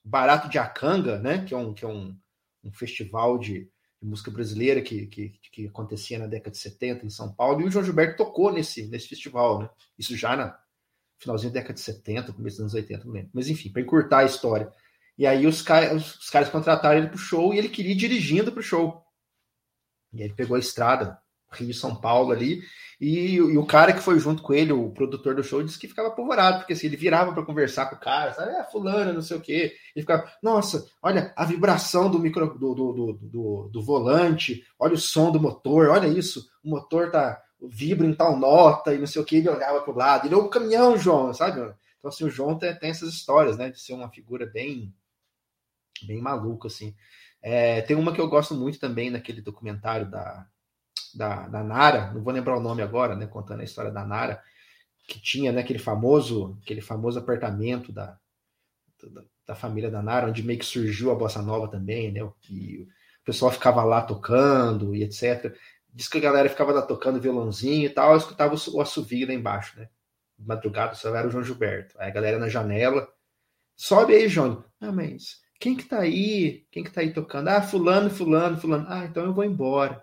Barato de Acanga, né? Que é um, que é um, um festival de, de música brasileira que, que, que, acontecia na década de 70 em São Paulo, e o João Gilberto tocou nesse, nesse festival, né? Isso já na finalzinho da década de 70, começo dos anos 80, não lembro. Mas enfim, para encurtar a história. E aí os, os, os caras contrataram ele pro show e ele queria ir dirigindo pro show. E ele pegou a estrada, Rio São Paulo ali, e, e, o cara que foi junto com ele, o produtor do show, disse que ficava apavorado, porque assim, ele virava para conversar com o cara, sabe? É, fulano, não sei o quê. Ele ficava, nossa, olha a vibração do micro do, do, do, do, do volante, olha o som do motor, olha isso, o motor tá vibra em tal nota e não sei o que, ele olhava para o lado, ele, o caminhão, João, sabe? Então, assim, o João tem, tem essas histórias, né, de ser uma figura bem, bem maluca, assim. É, tem uma que eu gosto muito também naquele documentário da, da, da, Nara, não vou lembrar o nome agora, né, contando a história da Nara, que tinha né, aquele famoso aquele famoso apartamento da, da, da, família da Nara, onde meio que surgiu a bossa nova também, né, e o pessoal ficava lá tocando e etc. Diz que a galera ficava lá tocando violãozinho e tal, eu escutava o, o assovio lá embaixo, né, madrugada só era o João Gilberto, aí a galera na janela, sobe aí, João, ah, mas quem que tá aí? Quem que tá aí tocando? Ah, fulano, fulano, fulano. Ah, então eu vou embora.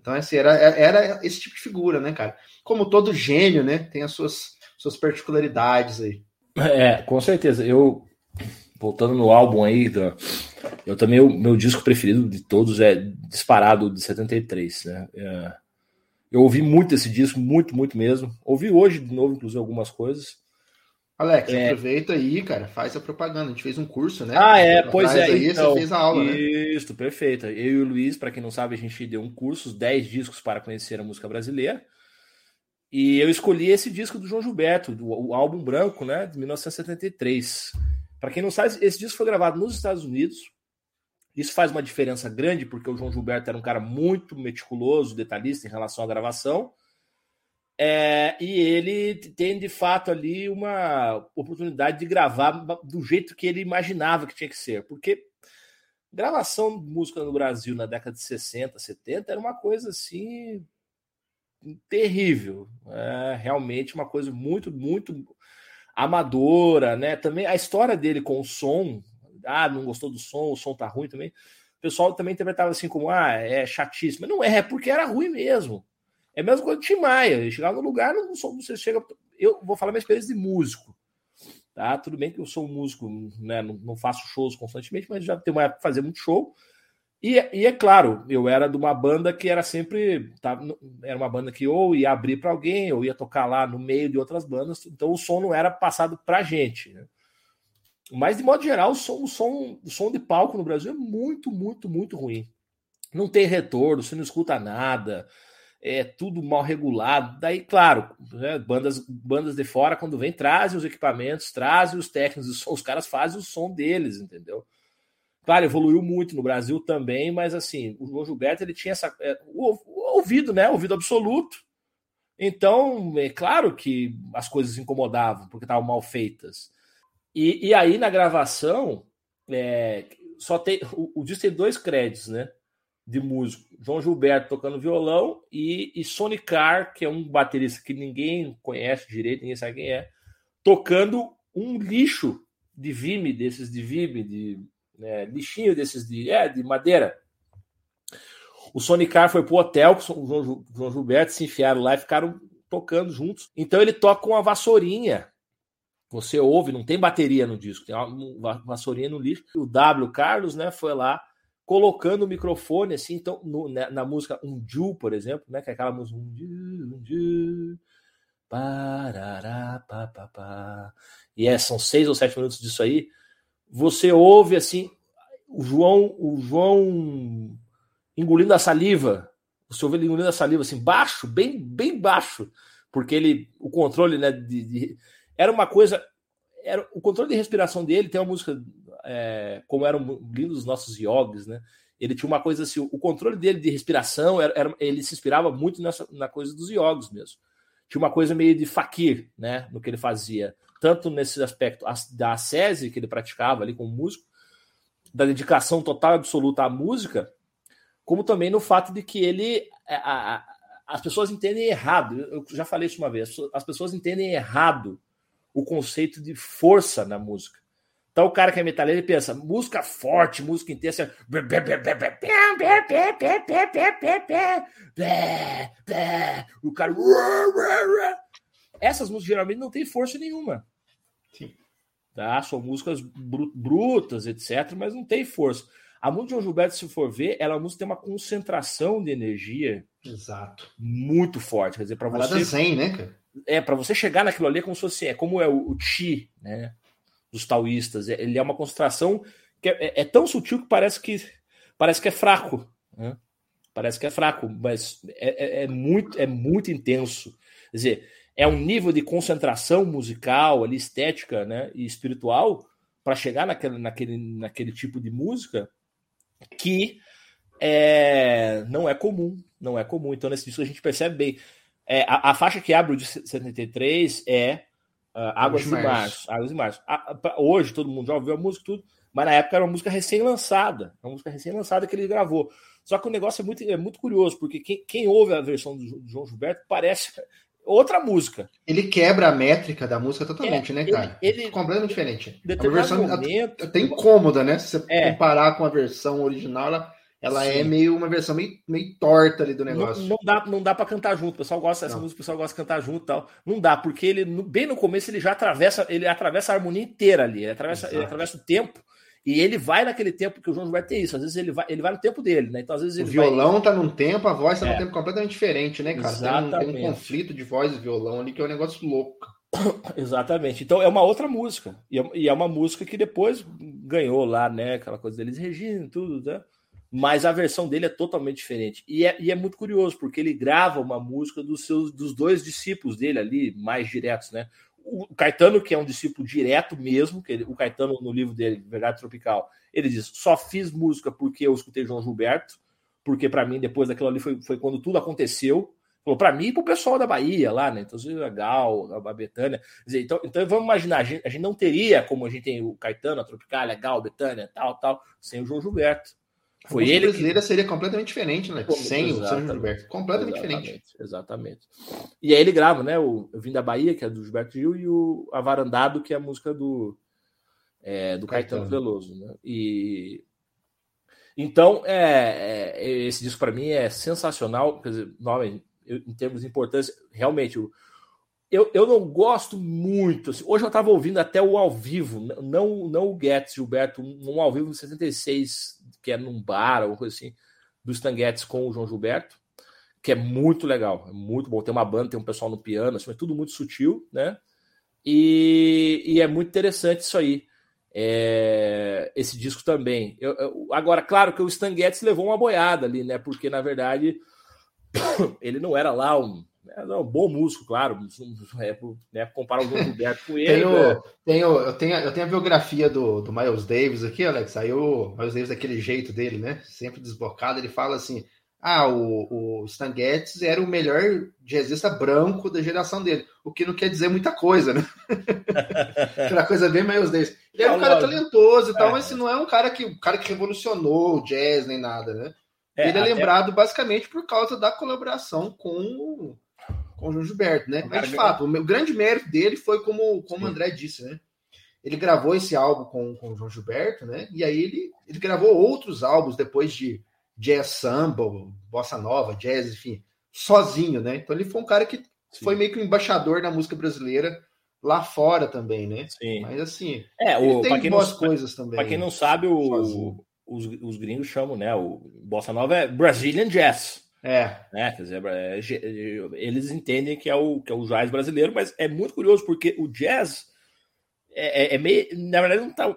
Então, assim, era, era esse tipo de figura, né, cara? Como todo gênio, né? Tem as suas, suas particularidades aí. É, com certeza. Eu, voltando no álbum aí, eu também, o meu disco preferido de todos é disparado de 73, né? É, eu ouvi muito esse disco, muito, muito mesmo. Ouvi hoje de novo, inclusive, algumas coisas. Alex, é. aproveita aí, cara, faz a propaganda. A gente fez um curso, né? Ah, é, pois é. Aí, então, você fez a aula, né? Isso, perfeito. Eu e o Luiz, para quem não sabe, a gente deu um curso, 10 discos para conhecer a música brasileira. E eu escolhi esse disco do João Gilberto, do, o álbum branco, né, de 1973. Para quem não sabe, esse disco foi gravado nos Estados Unidos. Isso faz uma diferença grande, porque o João Gilberto era um cara muito meticuloso, detalhista em relação à gravação. É, e ele tem de fato ali uma oportunidade de gravar do jeito que ele imaginava que tinha que ser, porque gravação de música no Brasil na década de 60, 70 era uma coisa assim terrível, é, realmente uma coisa muito, muito amadora, né? Também a história dele com o som, ah, não gostou do som, o som tá ruim também. O pessoal também interpretava assim como, ah, é chatíssimo. Mas não é, é porque era ruim mesmo. É a mesma coisa do Tim Maia. Chegar no lugar, não, não você chega. Eu vou falar minha experiência de músico. Tá? Tudo bem que eu sou um músico, né? não, não faço shows constantemente, mas já tenho uma época fazer muito show. E, e, é claro, eu era de uma banda que era sempre. Tá, era uma banda que ou ia abrir para alguém, ou ia tocar lá no meio de outras bandas, então o som não era passado para gente. Né? Mas, de modo geral, o som, o, som, o som de palco no Brasil é muito, muito, muito ruim. Não tem retorno, você não escuta nada é tudo mal regulado. Daí, claro, né, bandas, bandas de fora, quando vem, trazem os equipamentos, trazem os técnicos, os caras fazem o som deles, entendeu? Claro, evoluiu muito no Brasil também, mas assim, o João Gilberto ele tinha essa, é, o, o ouvido, né? Ouvido absoluto. Então, é claro que as coisas incomodavam, porque estavam mal feitas. E, e aí, na gravação, é, só tem. O, o disco tem dois créditos, né? De músico. João Gilberto tocando violão e, e Carr, que é um baterista que ninguém conhece direito, ninguém sabe quem é, tocando um lixo de vime, desses de vime, de né, lixinho desses de, é, de madeira. O Sonny Carr foi pro hotel com o João, João Gilberto, se enfiaram lá e ficaram tocando juntos. Então ele toca uma vassourinha você ouve, não tem bateria no disco, tem uma vassourinha no lixo. O W Carlos, né, foi lá colocando o microfone assim, então no, na, né, na, música Um Ju, por exemplo, né, que é aquela música Um Ju, Um Ju, parará, pá, pá, pá. E é, são seis ou sete minutos disso aí. Você ouve assim, o João, o João engolindo a saliva. Você ouve ele engolindo a saliva assim, baixo, bem, bem baixo, porque ele, o controle, né, de, de era uma coisa. Era, o controle de respiração dele tem uma música, é, como eram lindos os nossos yogis, né? Ele tinha uma coisa assim, o controle dele de respiração, era, era, ele se inspirava muito nessa, na coisa dos yogis mesmo. Tinha uma coisa meio de fakir, né? No que ele fazia. Tanto nesse aspecto da ascese que ele praticava ali como músico, da dedicação total absoluta à música, como também no fato de que ele. É, a, a, as pessoas entendem errado. Eu já falei isso uma vez. As pessoas entendem errado o conceito de força na música. Então o cara que é metaleiro ele pensa, música forte, música intensa. O cara. Essas músicas geralmente não tem força nenhuma. Sim. Tá? São músicas brutas, etc., mas não tem força. A música de João Gilberto, se for ver, ela a música tem uma concentração de energia Exato. muito forte. Quer dizer, para você. Zen, né, cara? é para você chegar naquilo ali é como se fosse é como é o, o chi, né, dos taoístas. É, ele é uma concentração que é, é, é, tão sutil que parece que parece que é fraco, né? Parece que é fraco, mas é, é, é, muito é muito intenso. Quer dizer, é um nível de concentração musical, ali, estética, né, e espiritual para chegar naquele, naquele, naquele tipo de música que é, não é comum, não é comum. Então nesse disco a gente percebe bem. É, a, a, faixa que abre o de 73 é uh, Águas de Março. Águas de Março. A, a, hoje todo mundo já ouviu a música tudo, mas na época era uma música recém-lançada. Uma música recém-lançada que ele gravou. Só que o negócio é muito, é muito curioso, porque quem, quem ouve a versão do, do João Gilberto parece outra música. Ele quebra a métrica da música totalmente, é, né, cara? Ele, ele completamente diferente. É uma versão momento, até incômoda, né? Se você é. comparar com a versão original, ela ela é Sim. é meio uma versão meio, meio torta ali do negócio. Não, não dá, não dá para cantar junto. O pessoal gosta dessa música, o pessoal gosta de cantar junto e tal. Não dá, porque ele, bem no começo, ele já atravessa, ele atravessa a harmonia inteira ali, ele atravessa, ele atravessa o tempo. E ele vai naquele tempo que o João Gilberto tem isso. Às vezes ele vai, ele vai no tempo dele, né? Então, às vezes o violão vai... tá num tempo, a voz tá é. num tempo completamente diferente, né, cara? Tem um, tem um, conflito de voz e violão ali que é um negócio louco. Exatamente. Então é uma outra música. E é, e é, uma música que depois ganhou lá, né? Aquela coisa deles, Regina, tudo, né? Mas a versão dele é totalmente diferente. E é, e é, muito curioso, porque ele grava uma música dos seus dos dois discípulos dele ali, mais diretos, né? O Caetano, que é um discípulo direto mesmo, que ele, o Caetano, no livro dele, Verdade Tropical, ele diz: só fiz música porque eu escutei João Gilberto, porque para mim, depois daquilo ali, foi, foi quando tudo aconteceu. Falou para mim e o pessoal da Bahia lá, né? Então, a Gal, a Betânia. Então, então, vamos imaginar, a gente, a gente, não teria, como a gente tem o Caetano, a Tropical, a Gal, Betânia, tal, tal, sem o João Gilberto. Foi a ele brasileira que... seria completamente diferente, né? Sem o São Gilberto. Completamente exatamente, diferente. Exatamente. E aí ele grava, né? O Eu Vim da Bahia, que é do Gilberto Gil, e o Avarandado, que é a música do, é, do Caetano. Caetano Veloso. Né? E então, é, é esse disco para mim é sensacional. Quer dizer, nome, em termos de importância, realmente, eu, eu não gosto muito. Assim, hoje eu estava ouvindo até o ao vivo, não, não o Getz Gilberto, um ao vivo em 76, que é num bar, alguma coisa assim, do Stan Getz com o João Gilberto, que é muito legal, é muito bom. Tem uma banda, tem um pessoal no piano, assim, é tudo muito sutil, né? E, e é muito interessante isso aí. É, esse disco também. Eu, eu, agora, claro que o Stan Getz levou uma boiada ali, né? Porque, na verdade, ele não era lá um É um bom músico, claro. É, né, comparar o Gilberto com ele. Tenho, né? tenho, eu, tenho, eu tenho a biografia do, do Miles Davis aqui, Alex. Aí o Miles Davis, daquele jeito dele, né? Sempre desbocado, ele fala assim: ah, o, o Stan Getz era o melhor jazzista branco da geração dele, o que não quer dizer muita coisa, né? Aquela coisa bem Miles Davis. Ele é um cara talentoso e tal, é. mas assim, não é um cara que, um cara que revolucionou o jazz nem nada, né? É, ele é lembrado basicamente por causa da colaboração com, com o João Gilberto, né? Mas de fato, o, meu, grande mérito dele foi como, como o André disse, né? Ele gravou esse álbum com, com o João Gilberto, né? E aí ele, ele gravou outros álbuns depois de jazz samba, bossa nova, jazz, enfim, sozinho, né? Então ele foi um cara que Sim. foi meio que um embaixador da música brasileira lá fora também, né? Sim. Mas assim, é, o, tem quem boas não, coisas também. Para quem não sabe, o, os, os gringos chamam, né? O bossa nova é Brazilian Jazz. É. Né? Quer dizer, é, eles entendem que é, o, que é o jazz brasileiro, mas é muito curioso porque o jazz é, é, é meio. Na verdade, não está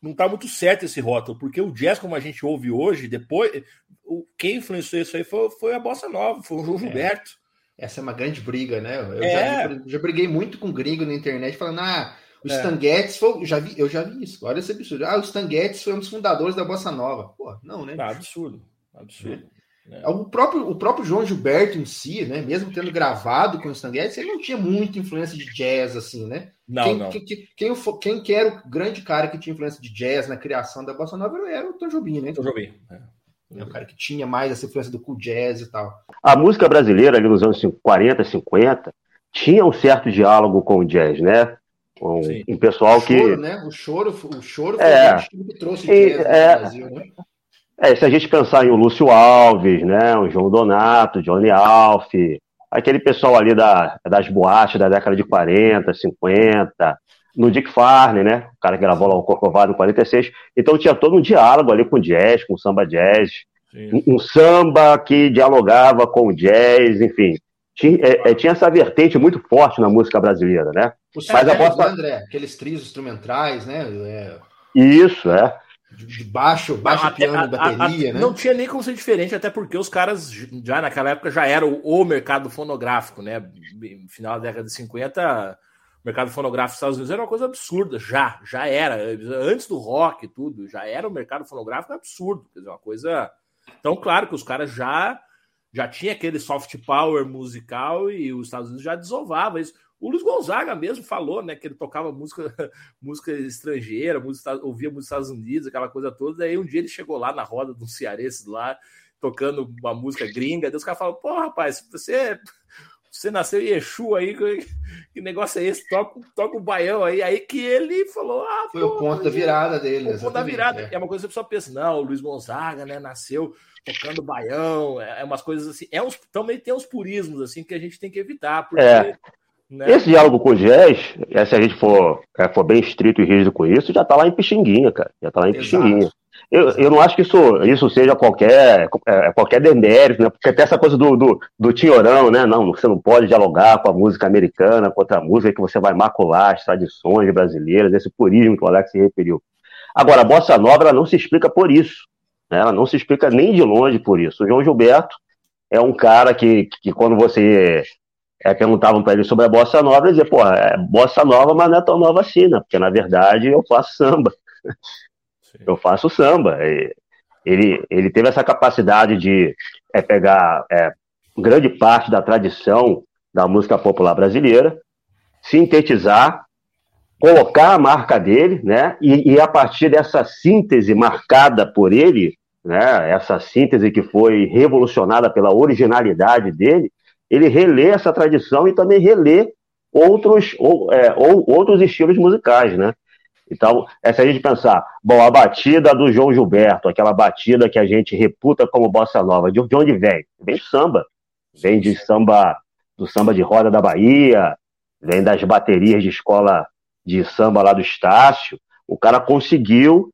não tá muito certo esse rótulo, porque o jazz, como a gente ouve hoje, depois, o, quem influenciou isso aí foi, foi a Bossa Nova, foi o João é. Gilberto. Essa é uma grande briga, né? Eu é. já, já, briguei muito com gringo na internet falando, ah, o é. Stan Getz foi. Eu já, vi, eu já vi isso, olha esse absurdo. Ah, o Stan Getz foi um dos fundadores da Bossa Nova. Pô, não, né? Ah, absurdo, absurdo. É. O, próprio, o próprio João Gilberto em si, né? Mesmo tendo gravado com o Stan Getz, ele não tinha muita influência de jazz, assim, né? Não, quem, não. Quem, quem, quem, quem era o grande cara que tinha influência de jazz na criação da Bossa Nova era o Tom Jobim, né? Tom Jobim, é. É o cara que tinha mais essa influência do cool jazz e tal. A música brasileira, ali nos anos 40, 50, tinha um certo diálogo com o jazz, né? Com Sim. um pessoal o choro, que. Né? O choro, o choro foi é, o que trouxe jazz é, no Brasil, né? É, se a gente pensar em o Lúcio Alves, né, o João Donato, Johnny Alf, aquele pessoal ali da, das boates da década de 40, 50, no Dick Farney, né, o cara que gravou lá o Corcovado em 46, então tinha todo um diálogo ali com jazz, com samba jazz, um, um, samba que dialogava com o jazz, enfim, tinha, é, é, tinha essa vertente muito forte na música brasileira, né? Os Mas a bossa... André, aqueles trios instrumentais, né? É... Isso, é de baixo, baixo não, piano, a, bateria, a, a, né? Não tinha nem como ser diferente, até porque os caras já naquela época já era o, o mercado fonográfico, né? Final da década de 50, o mercado fonográfico dos Estados Unidos era uma coisa absurda, já, já era. Antes do rock e tudo, já era o mercado fonográfico absurdo, quer dizer, uma coisa. Então, claro que os caras já já tinha aquele soft power musical e os Estados Unidos já desovava isso. O Luiz Gonzaga mesmo falou, né, que ele tocava música, música estrangeira, música, ouvia música dos Estados Unidos, aquela coisa toda. Daí um dia ele chegou lá na roda de um cearense lá, tocando uma música gringa. Daí os caras falaram: Pô, rapaz, você, você nasceu em Exu aí, que negócio é esse? Toca, toca o baião aí. Aí que ele falou: Ah, foi pô, o ponto da virada dele. O ponto da virada. É. é uma coisa que a pessoa pensa: Não, o Luiz Gonzaga, né, nasceu tocando baião, é, é umas coisas assim. É uns, também tem uns purismos assim que a gente tem que evitar, porque. É. Né? Esse diálogo com o Jazz, é, se a gente for, é, for bem estrito e rígido com isso, já tá lá em Pixinguinha, cara. Já tá lá em Exato. Pixinguinha. Eu, eu não acho que isso, isso seja qualquer, é, qualquer demérito, né? Porque até essa coisa do, do, do tinhorão, né? Não, você não pode dialogar com a música americana, com outra música que você vai macular as tradições brasileiras, esse purismo que o Alex se referiu. Agora, a bossa nova ela não se explica por isso. Né? Ela não se explica nem de longe por isso. O João Gilberto é um cara que, que quando você é, perguntavam para ele sobre a bossa nova, ele dizia, pô, é bossa nova, mas não é tão nova assim, né? Porque na verdade eu faço samba. Sim. Eu faço samba. Ele, ele teve essa capacidade de é, pegar é, grande parte da tradição da música popular brasileira, sintetizar, colocar a marca dele, né? E, e a partir dessa síntese marcada por ele, né? Essa síntese que foi revolucionada pela originalidade dele, ele relê essa tradição e também relê outros, ou, é, ou, outros estilos musicais, né? Então, é se a gente pensar, bom, a batida do João Gilberto, aquela batida que a gente reputa como bossa nova, de, de onde vem? Vem do samba. Vem de samba, do samba de roda da Bahia, vem das baterias de escola de samba lá do Estácio. O cara conseguiu,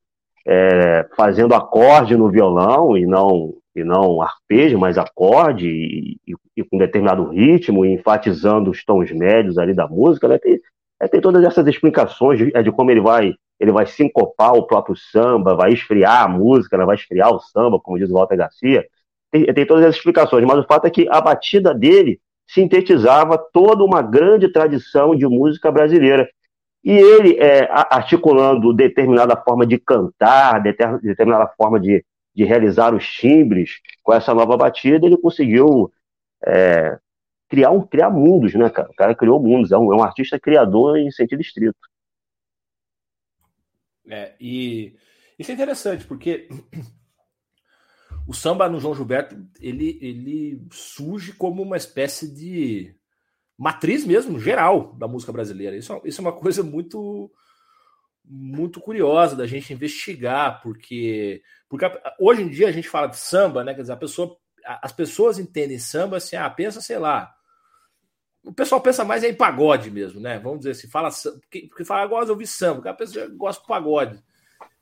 é, fazendo acorde no violão e não e não arpejo, mas acorde e, e, e, com determinado ritmo, enfatizando os tons médios ali da música, né? Tem, é, tem todas essas explicações de, é, de, como ele vai ele vai sincopar o próprio samba, vai esfriar a música, né? vai esfriar o samba, como diz o Walter Garcia. Tem, tem todas essas explicações, mas o fato é que a batida dele sintetizava toda uma grande tradição de música brasileira. E ele, é, articulando determinada forma de cantar, determinada forma de, de realizar os timbres com essa nova batida, ele conseguiu é, criar, um, criar mundos, né, cara? O cara criou mundos, é um, é um artista criador em sentido estrito. É, e isso é interessante, porque o samba no João Gilberto ele, ele surge como uma espécie de matriz mesmo, geral, da música brasileira. Isso, isso é uma coisa muito muito curiosa da gente investigar, porque, porque hoje em dia a gente fala de samba, né? Quer dizer, a pessoa, as pessoas entendem samba assim, ah, pensa, sei lá. O pessoal pensa mais em pagode mesmo, né? Vamos dizer assim, fala porque, porque fala, gosta de ouvir samba, a pessoa gosta de pagode.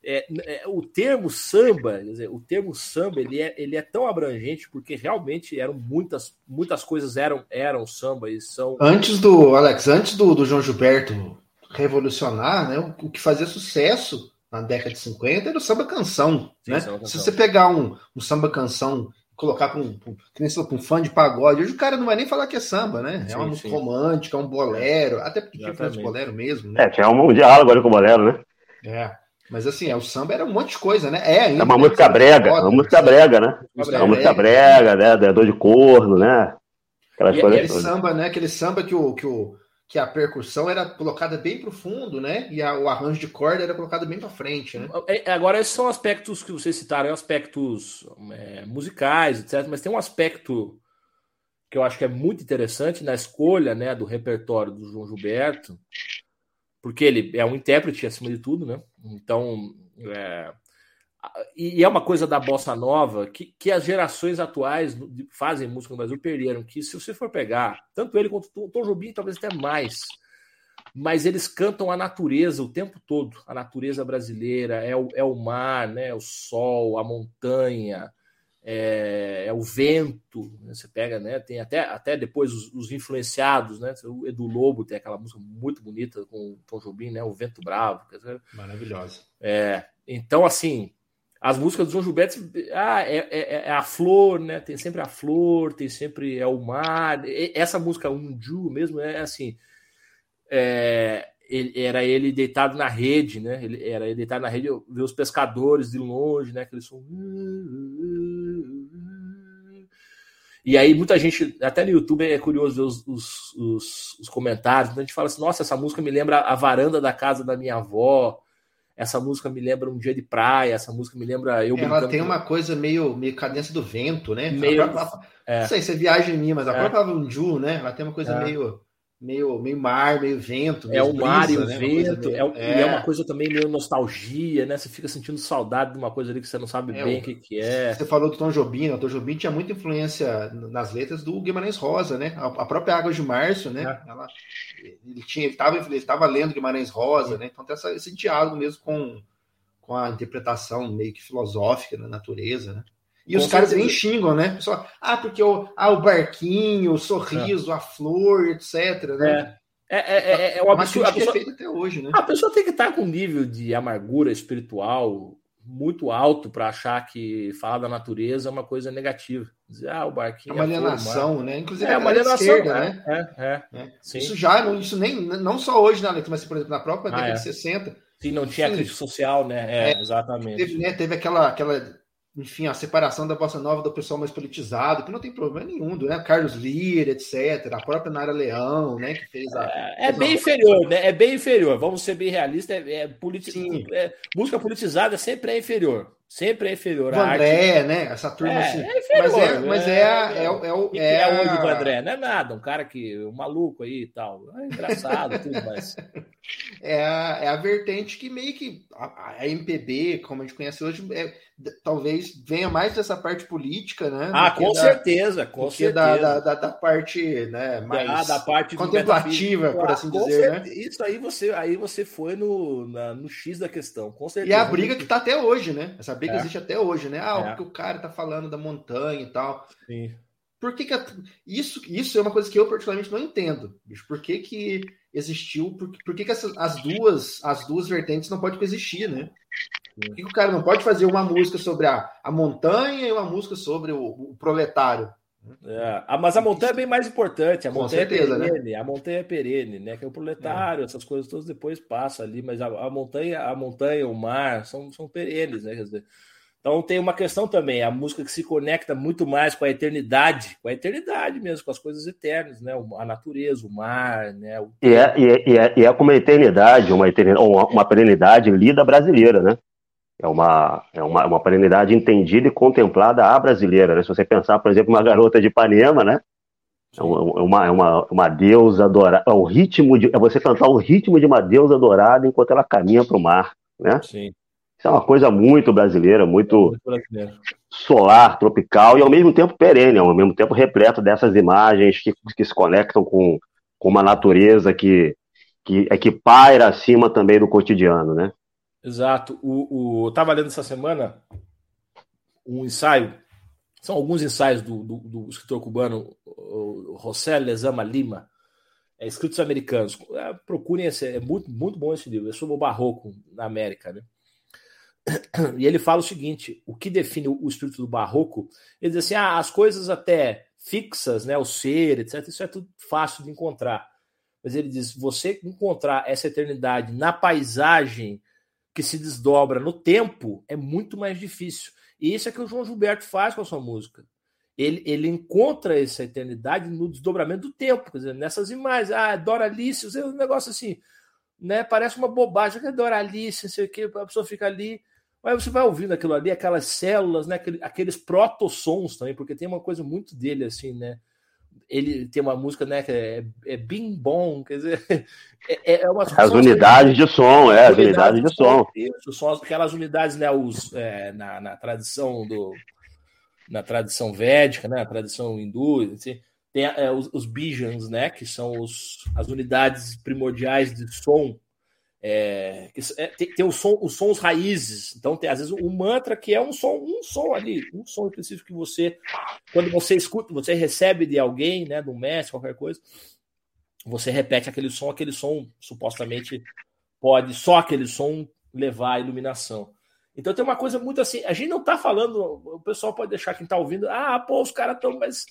É, é, o termo samba, quer dizer, o termo samba, ele é, ele é tão abrangente porque realmente eram muitas, muitas coisas eram, eram samba e são. Antes do, Alex, antes do, do João Gilberto revolucionar, né, o, o, que fazia sucesso na década de 50 era o samba canção. Sim, né? Samba -canção. Se você pegar um, um samba canção colocar com, com, com um fã de pagode, hoje o cara não vai nem falar que é samba, né? É sim, uma música romântica, é um bolero, até porque tinha de bolero mesmo, né? É, tinha um diálogo ali com o bolero, né? É. Mas assim, é, o samba era um monte de coisa, né? É, ainda, é uma música brega, uma música brega, né? Uma música brega, né? Dor de corno, né? Aquelas e coisas aquele todas. samba, né? Aquele samba que, o, que, o, que a percussão era colocada bem para o fundo, né? E a, o arranjo de corda era colocado bem para frente, né? É, agora, esses são aspectos que vocês citaram, aspectos é, musicais, etc. Mas tem um aspecto que eu acho que é muito interessante na escolha né, do repertório do João Gilberto, porque ele é um intérprete acima de tudo, né? Então, é, e é uma coisa da bossa nova que, que as gerações atuais fazem música no Brasil perderam. Que se você for pegar, tanto ele quanto o Tom Jobim, talvez até mais, mas eles cantam a natureza o tempo todo, a natureza brasileira, é o, é o mar, né? O sol, a montanha é, é o vento, né? você pega, né? Tem até, até depois os, os, influenciados, né? O Edu Lobo tem aquela música muito bonita com o Tom Jobim, né? O Vento Bravo. Maravilhosa. É, então, assim, as músicas do João Gilberto, ah, é, é, é, a flor, né? Tem sempre a flor, tem sempre é o mar. Essa música Um Ju mesmo é assim. É, ele, era ele deitado na rede, né? Ele era ele deitado na rede, ver os pescadores de longe, né? Aquele som. E aí muita gente, até no YouTube é curioso ver os, os, os, os comentários, né? a gente fala assim, nossa, essa música me lembra a varanda da casa da minha avó, essa música me lembra um dia de praia, essa música me lembra eu Ela tem uma coisa meio, meio cadência do vento, né? Meio, própria, é. Não sei se é viagem minha, mas a é. própria Unju, né? Ela tem uma coisa é. meio meio, meio mar, meio vento. Meio é o mar e o né? vento, meio... é, é... é, uma coisa também meio nostalgia, né? Você fica sentindo saudade de uma coisa ali que você não sabe é, bem o que, que é. Você falou do Tom Jobim, né? o Tom Jobim tinha muita influência nas letras do Guimarães Rosa, né? A, própria Água de Março, né? É. Ela, ele tinha, ele estava ele tava lendo Guimarães Rosa, né? Então tem essa, esse diálogo mesmo com, com a interpretação meio que filosófica da natureza, né? E os caras nem xingam, né? Ah, porque o, ah, o barquinho, o sorriso, é. a flor, etc. Né? É, é, é, é, é um absurdo. A pessoa, até hoje, né? A pessoa tem que estar com um nível de amargura espiritual muito alto para achar que falar da natureza é uma coisa negativa. Dizer, ah, o barquinho. É uma alienação, né? Inclusive, é uma alienação, né? É, é, é. Isso já, isso nem, não só hoje, né, Alex, mas, por exemplo, na própria ah, década de 60. Sim, não tinha crítica social, né? É, exatamente. Teve, né, teve aquela, aquela enfim, a separação da bossa nova do pessoal mais politizado, que não tem problema nenhum, né? Carlos Lira, etc., a própria Nara Leão, né, que fez a. É, é bem inferior, né? É bem inferior. Vamos ser bem realistas. É, é, politi... é, música politizada sempre é inferior. Sempre é inferior. O André, arte... né? Essa turma é, assim. É inferior, mas é, mas é, é, é, é, o. É, é hoje do André? Não é nada, um cara que. um maluco aí e tal. É engraçado, tudo mais. É a, é a vertente que meio que. A, a MPB, como a gente conhece hoje, é, talvez venha mais dessa parte política, né? Ah, com da, certeza, com certeza. Da, da, da, parte né, mais ah, da parte contemplativa, por assim ah, dizer. Né? Isso aí você, aí você foi no, na, no X da questão, com certeza. E é a briga que está até hoje, né? Essa briga é. existe até hoje, né? Ah, é. o que o cara está falando da montanha e tal. Sim. Por que, que a, isso, isso é uma coisa que eu particularmente não entendo, bicho. Por que, que existiu? Por, por que, que essas, as, duas, as duas vertentes não podem coexistir, né? Por que o cara não pode fazer uma música sobre a, a montanha e uma música sobre o, o proletário? É, ah, mas a montanha é bem mais importante. A Com montanha certeza, é né? perene, a montanha é perene, né? Que é o proletário, essas coisas todas depois passa ali, mas a, a montanha, a montanha, o mar são, são perenes, né? Quer dizer, então tem uma questão também, a música que se conecta muito mais com a eternidade, com a eternidade mesmo, com as coisas eternas, né? A natureza, o mar, né? O... E é, e, é, e, é, e é como uma eternidade, uma, eternidade, uma, uma perenidade lida brasileira, né? É uma, é uma, uma perenidade entendida e contemplada à brasileira, né? Se você pensar, por exemplo, uma garota de Ipanema, né? É uma, é uma, é uma, uma deusa dourada. É o ritmo de, é você cantar o ritmo de uma deusa dourada enquanto ela caminha para o mar, né? Sim, Isso é uma coisa muito brasileira, muito muito brasileiro. solar, tropical e ao mesmo tempo perene, ao mesmo tempo repleto dessas imagens que, que se conectam com, com uma natureza que, que é que paira acima também do cotidiano, né? Exato. O, o, eu estava lendo essa semana um ensaio, são alguns ensaios do, do, do escritor cubano José Lezama Lima, é, escritos americanos. É, procurem esse, é muito, muito bom esse livro, é sobre o barroco na América, né? E ele fala o seguinte: o que define o espírito do barroco? Ele diz assim: ah, as coisas até fixas, né, o ser, etc., isso é tudo fácil de encontrar. Mas ele diz: você encontrar essa eternidade na paisagem que se desdobra no tempo é muito mais difícil. E isso é que o João Gilberto faz com a sua música. Ele, ele encontra essa eternidade no desdobramento do tempo, quer dizer, nessas imagens. Ah, Doralice, um negócio assim, né? Parece uma bobagem, que é Doralice, não sei o que, a pessoa fica ali. Mas você vai ouvindo aquilo ali, aquelas células, né? Aqueles proto-sons também, porque tem uma coisa muito dele, assim, né? Ele tem uma música, né, que é, é bim bom, quer dizer, é, é uma As unidades de som, é, as unidades de som. Isso, são aquelas unidades, né, os, é, na, na tradição do na tradição védica, né, na tradição hindu, assim, tem é, os, os bijans, né, que são os, as unidades primordiais de som, é, é, tem, tem o som, os sons raízes. Então tem às vezes um mantra que é um som, um som ali, um som específico que você, quando você escuta, você recebe de alguém, né, do mestre, qualquer coisa, você repete aquele som, aquele som supostamente pode só aquele som levar à iluminação. Então tem uma coisa muito assim, a gente não está falando, o pessoal pode deixar quem está ouvindo, ah, pô, os caras estão, mas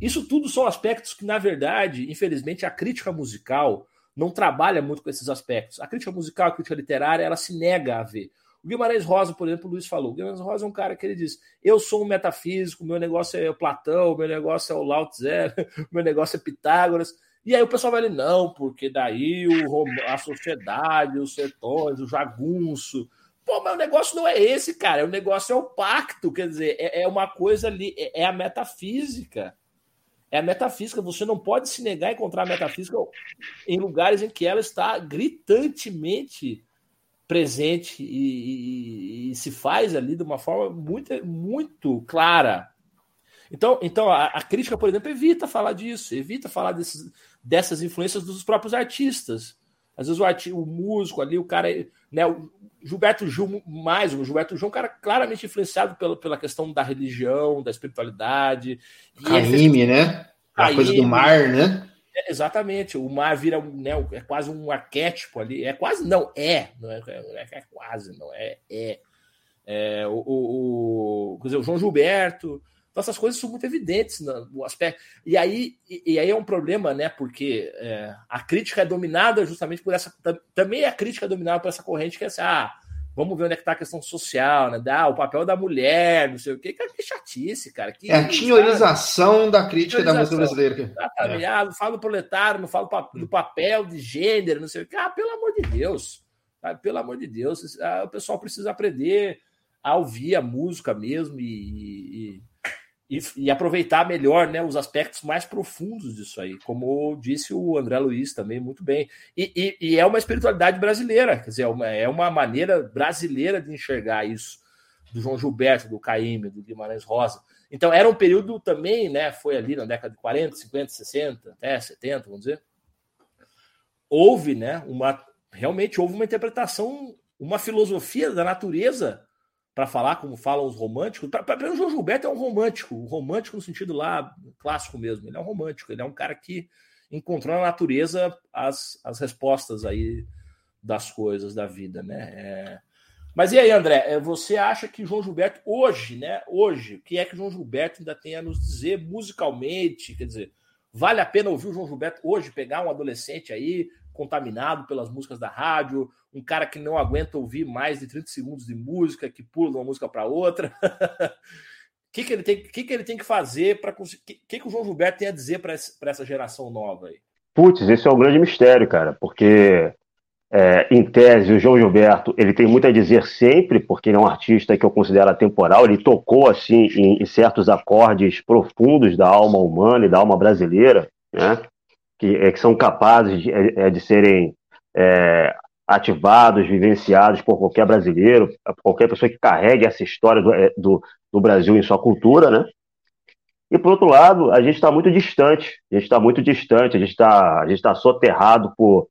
isso tudo são aspectos que, na verdade, infelizmente, a crítica musical não trabalha muito com esses aspectos. A crítica musical, a crítica literária, ela se nega a ver. O Guimarães Rosa, por exemplo, o Luiz falou. O Guimarães Rosa é um cara que ele diz: Eu sou um metafísico, meu negócio é o Platão, meu negócio é o Lao Tse, meu negócio é Pitágoras. E aí o pessoal vai ali, não, porque daí o, a sociedade, os sertões, o jagunço. Pô, mas o negócio não é esse, cara. O negócio é o pacto, quer dizer, é, é uma coisa ali, é, é a metafísica é a metafísica. Você não pode se negar a encontrar a metafísica em lugares em que ela está gritantemente presente e, e, e se faz ali de uma forma muito, muito clara. Então, então a, a, crítica, por exemplo, evita falar disso, evita falar desses, dessas influências dos próprios artistas. Às vezes o, arti, o músico ali, o cara, né, o Gilberto Gil mais, o Gilberto Gil é um cara claramente influenciado pela, pela questão da religião, da espiritualidade. Caime, né? A Caime, coisa do mar, né? É, exatamente, o mar vira né, é quase um arquétipo ali, é quase, não, é, não é, é, é quase, não é, é. é o, o, o, quer dizer, o João Gilberto, então essas coisas são muito evidentes no aspecto. E aí, e, e aí é um problema, né? Porque é, a crítica é dominada justamente por essa. Também a crítica é dominada por essa corrente que é assim, ah, vamos ver onde é que está a questão social, né? Ah, o papel da mulher, não sei o quê. Cara, que chatice, cara. Que, é a tinhorização da crítica da música brasileira. Exatamente. É. Ah, não falo do proletário, não falo do papel de gênero, não sei o quê. Ah, pelo amor de Deus. Ah, pelo amor de Deus. Ah, o pessoal precisa aprender a ouvir a música mesmo e, e e, e, aproveitar melhor né, os aspectos mais profundos disso aí, como disse o André Luiz também muito bem. E, e, e é uma espiritualidade brasileira, quer dizer, é uma, é uma, maneira brasileira de enxergar isso, do João Gilberto, do Caíme, do Guimarães Rosa. Então era um período também, né? Foi ali na década de 40, 50, 60, até 70, vamos dizer. Houve, né? Uma, realmente houve uma interpretação, uma filosofia da natureza para falar como falam os românticos. Para o João Gilberto é um romântico, um romântico no sentido lá clássico mesmo. Ele é um romântico, ele é um cara que encontrou na natureza as, as respostas aí das coisas da vida, né? É, Mas e aí, André, é, você acha que João Gilberto, hoje, né? Hoje, o que é que João Gilberto ainda tem a nos dizer musicalmente? Quer dizer, vale a pena ouvir o João Gilberto hoje, pegar um adolescente aí, contaminado pelas músicas da rádio, um cara que não aguenta ouvir mais de 30 segundos de música, que pula de uma música para outra. O que, que, ele tem, que, que ele tem que fazer para conseguir. O que, que o João Gilberto tem a dizer para essa geração nova aí? Putz, esse é o grande mistério, cara, porque é, em tese, o João Gilberto ele tem muito a dizer sempre, porque ele é um artista que eu considero atemporal. Ele tocou assim em, em certos acordes profundos da alma humana e da alma brasileira, né? Que, é, que são capazes de, é, é de serem é, ativados, vivenciados por qualquer brasileiro, por qualquer pessoa que carregue essa história do, é, do, do Brasil em sua cultura, né? E por outro lado, a gente está muito distante, a gente está muito distante, a gente está tá soterrado por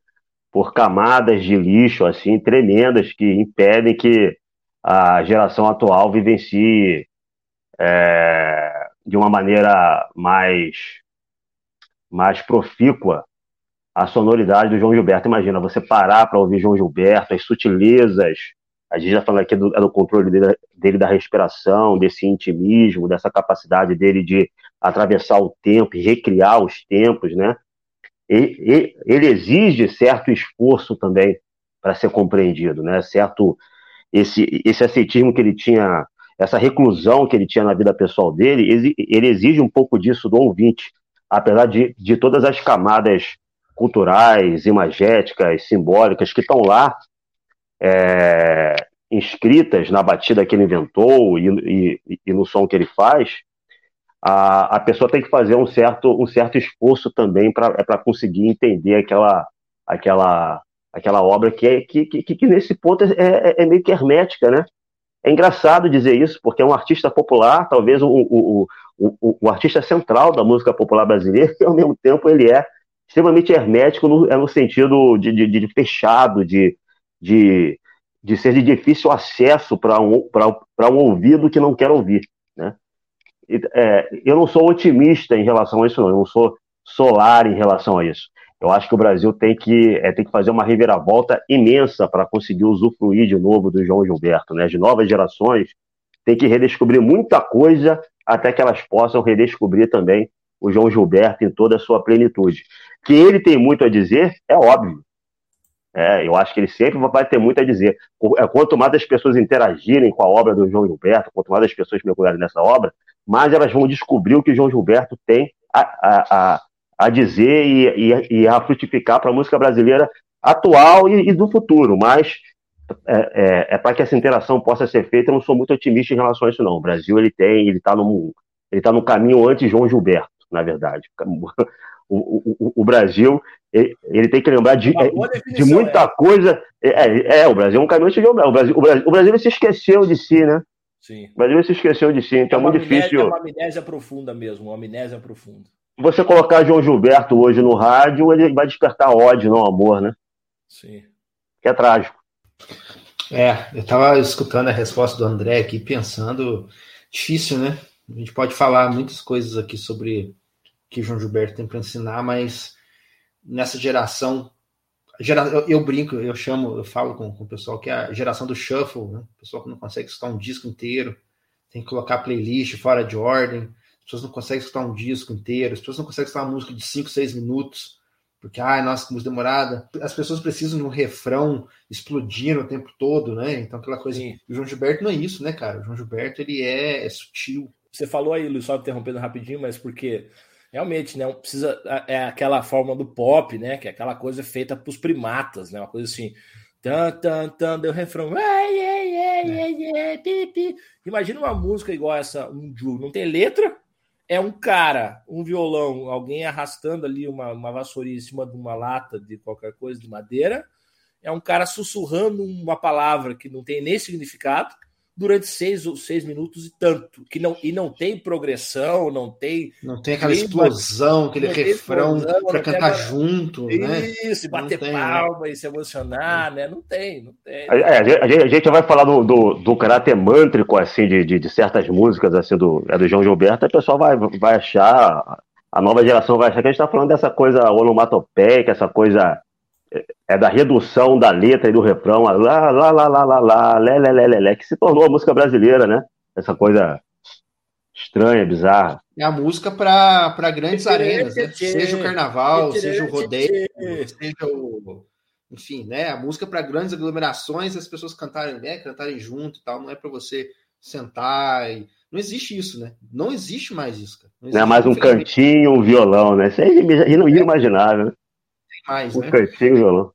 por camadas de lixo assim tremendas que impedem que a geração atual vivencie é, de uma maneira mais mais profícua a sonoridade do João Gilberto. Imagina você parar para ouvir João Gilberto, as sutilezas. A gente já falando aqui do, é do controle dele, dele, da respiração, desse intimismo, dessa capacidade dele de atravessar o tempo e recriar os tempos, né? ele, ele exige certo esforço também para ser compreendido, né? Certo esse esse ascetismo que ele tinha, essa reclusão que ele tinha na vida pessoal dele, ele exige um pouco disso do ouvinte, apesar de, de todas as camadas culturais, imagéticas, simbólicas que estão lá é, inscritas na batida que ele inventou e, e, e no som que ele faz, a, a pessoa tem que fazer um certo, um certo esforço também para é conseguir entender aquela, aquela, aquela obra que, é, que, que, que nesse ponto é, é, é, meio que hermética, né? É engraçado dizer isso, porque é um artista popular, talvez o, o, o, o, artista central da música popular brasileira, e ao mesmo tempo ele é extremamente hermético no, é no sentido de, de, de fechado, de, de, de ser de difícil acesso para um, um ouvido que não quer ouvir. Né? é, eu não sou otimista em relação a isso, não. Eu não sou solar em relação a isso. Eu acho que o Brasil tem que, é, tem que fazer uma reviravolta imensa para conseguir usufruir de novo do João Gilberto. Né? As novas gerações têm que redescobrir muita coisa até que elas possam redescobrir também o João Gilberto em toda a sua plenitude. Que ele tem muito a dizer, é óbvio. É, eu acho que ele sempre vai ter muito a dizer. É, quanto mais as pessoas interagirem com a obra do João Gilberto, quanto mais as pessoas mergulharem nessa obra, mais elas vão descobrir o que o João Gilberto tem a, a, a, a dizer e, e, e, a frutificar para a música brasileira atual e, e do futuro. Mas é, é, é para que essa interação possa ser feita, eu não sou muito otimista em relação a isso, não. O Brasil ele tem, ele está no, ele tá no caminho antes João Gilberto, na verdade. O, o, o Brasil ele, ele, tem que lembrar de, de muita é. coisa. É, é, é, o Brasil é um caminho antes João Gilberto. O Brasil, o Brasil, o Brasil se esqueceu de si, né? Sim. O Brasil se esqueceu de si, então é, é muito amnésia, difícil. É uma amnésia profunda mesmo, uma amnésia profunda. Você colocar João Gilberto hoje no rádio, ele vai despertar ódio, não amor, né? Sim. Que é trágico. É, eu estava escutando a resposta do André aqui, pensando. Difícil, né? A gente pode falar muitas coisas aqui sobre que João Gilberto tem para ensinar, mas nessa geração Gera, eu, eu, brinco, eu chamo, eu falo com, com o pessoal que é a geração do shuffle, né? O pessoal que não consegue escutar um disco inteiro, tem que colocar playlist fora de ordem, as pessoas não conseguem escutar um disco inteiro, as pessoas não conseguem escutar uma música de 5, 6 minutos, porque, ai, nossa, que música demorada. As pessoas precisam de um refrão explodindo o tempo todo, né? Então, aquela coisa. Sim. O João Gilberto não é isso, né, cara? O João Gilberto, ele é, é sutil. Você falou aí, Luiz, só interrompendo rapidinho, mas porque realmente, né? Precisa é aquela forma do pop, né? Que é aquela coisa feita para os primatas, né? Uma coisa assim. Tan, tan, tan, deu refrão. É. Imagina uma música igual essa, um Ju, não tem letra, é um cara, um violão, alguém arrastando ali uma, uma vassourinha em cima de uma lata de qualquer coisa de madeira, é um cara sussurrando uma palavra que não tem nem significado, durante seis, seis minutos e tanto. Que não, e não tem progressão, não tem. Não tem aquela explosão, aquele refrão para cantar aquela... junto, Isso, né? Isso, bater tem, né? palma né? e se emocionar, né? Não tem, não tem. É, a, gente, a gente vai falar do, do, do caráter mântrico, assim, de, de, de, certas músicas, assim, do, é do João Gilberto, a pessoa vai, vai achar. A nova geração vai achar que a gente está falando dessa coisa onomatopeica, essa coisa é da redução da letra e do refrão, lá, lá, lá, lá, lá, lá, lé, lé, lé, lé, lé, que se tornou a música brasileira, né? Essa coisa estranha, bizarra. É a música para grandes arenas, né? Seja o carnaval, seja o rodeio, seja o. Enfim, né? A música para grandes aglomerações, as pessoas cantarem, né? Cantarem junto e tal, não é para você sentar e. Não existe isso, né? Não existe mais isso, cara. Não, não é mais um cantinho, um violão, né? Isso aí não ia imaginar, né? Mais, um né? Cantinho, um violão.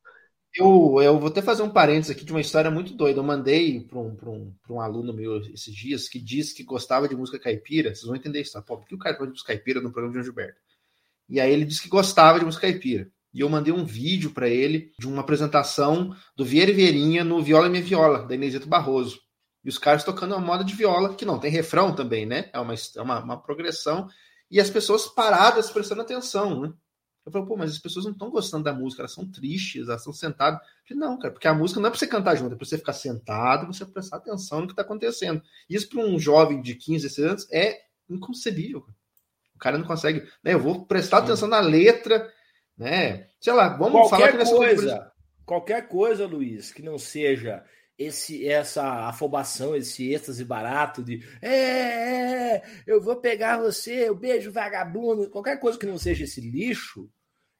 Eu, eu vou até fazer um parênteses aqui de uma história muito doida. Eu mandei para um, um, um aluno meu esses dias que disse que gostava de música caipira. Vocês vão entender isso, tá? Pô, por que o cara gosta de música caipira no programa de João Gilberto? E aí ele disse que gostava de música caipira. E eu mandei um vídeo para ele de uma apresentação do Vieira e Vieirinha no Viola e Minha Viola, da Inesito Barroso. E os caras tocando uma moda de viola, que não tem refrão também, né? É uma, é uma, uma progressão. E as pessoas paradas prestando atenção, né? Eu falei, pô, mas as pessoas não estão gostando da música, elas são tristes, elas estão sentadas. Falei, não, cara, porque a música não é para você cantar junto, é para você ficar sentado, você prestar atenção no que está acontecendo. Isso para um jovem de 15, 16 anos é inconcebível. O cara não consegue. Né, eu vou prestar atenção na letra, né? Sei lá, vamos qualquer falar que nessa coisa, qualquer coisa, Luiz, que não seja esse essa afobação, esse êxtase barato de é, é, eu vou pegar você, eu beijo vagabundo, qualquer coisa que não seja esse lixo,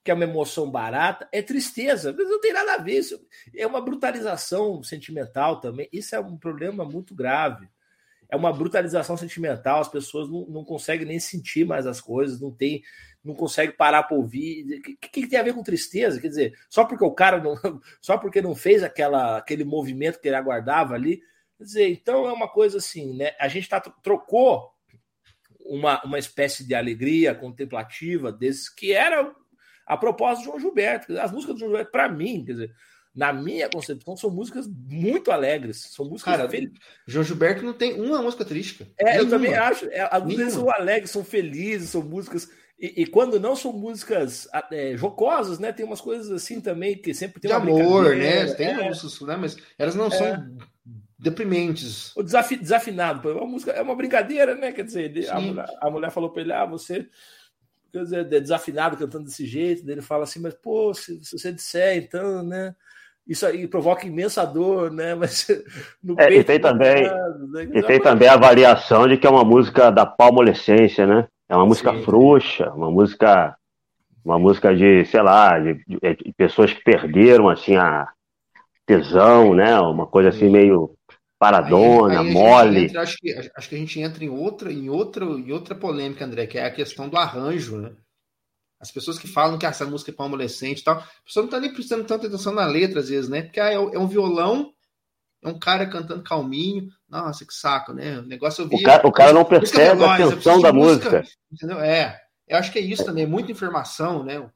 que é uma emoção barata, é tristeza. Mas não tem nada a ver. Isso é uma brutalização sentimental também. Isso é um problema muito grave. É uma brutalização sentimental. As pessoas não, não conseguem nem sentir mais as coisas, não tem, não consegue parar para ouvir. O que, que, tem a ver com tristeza? Quer dizer, só porque o cara não, só porque não fez aquela, aquele movimento que ele aguardava ali. Quer dizer, então é uma coisa assim, né? A gente tá, trocou uma, uma espécie de alegria contemplativa desses que era a propósito de João Gilberto. As músicas do João Gilberto, para mim, quer dizer, na minha concepção, são músicas muito alegres. São músicas. Cara, João Gilberto não tem uma música triste. É, Nenhuma. eu também acho. É, as músicas são alegres, são felizes, são músicas. E, e quando não são músicas é, jocosas, né? Tem umas coisas assim também que sempre tem de amor, né? Tem é. músicas, né? Mas elas não são é. deprimentes. O desafi, desafinado, é uma música, é uma brincadeira, né? Quer dizer, a mulher, a mulher falou para ele: ah, você é desafinado cantando desse jeito, ele fala assim, mas pô, se, se, você disser, então, né? Isso aí provoca imensa dor, né? Mas no é, e tem também, né? e tem também a variação de que é uma música da palmolescência, né? É uma música sim, frouxa, uma música, uma música de, sei lá, de, de, de pessoas que perderam assim a tesão, né? Uma coisa assim meio paradona, aí, aí mole. Entra, acho, que, acho que a gente entra em outra, em outra, em outra polêmica, André, que é a questão do arranjo, né? As pessoas que falam que essa música é para adolescente e tal, a pessoa não está nem prestando tanta atenção na letra, às vezes, né? Porque ah, é, é, um violão, é um cara cantando calminho. Nossa, que saco, né? O negócio eu vi. O cara, o cara não percebe a atenção da música. música. Entendeu? É. Eu acho que é isso também, muita informação, né?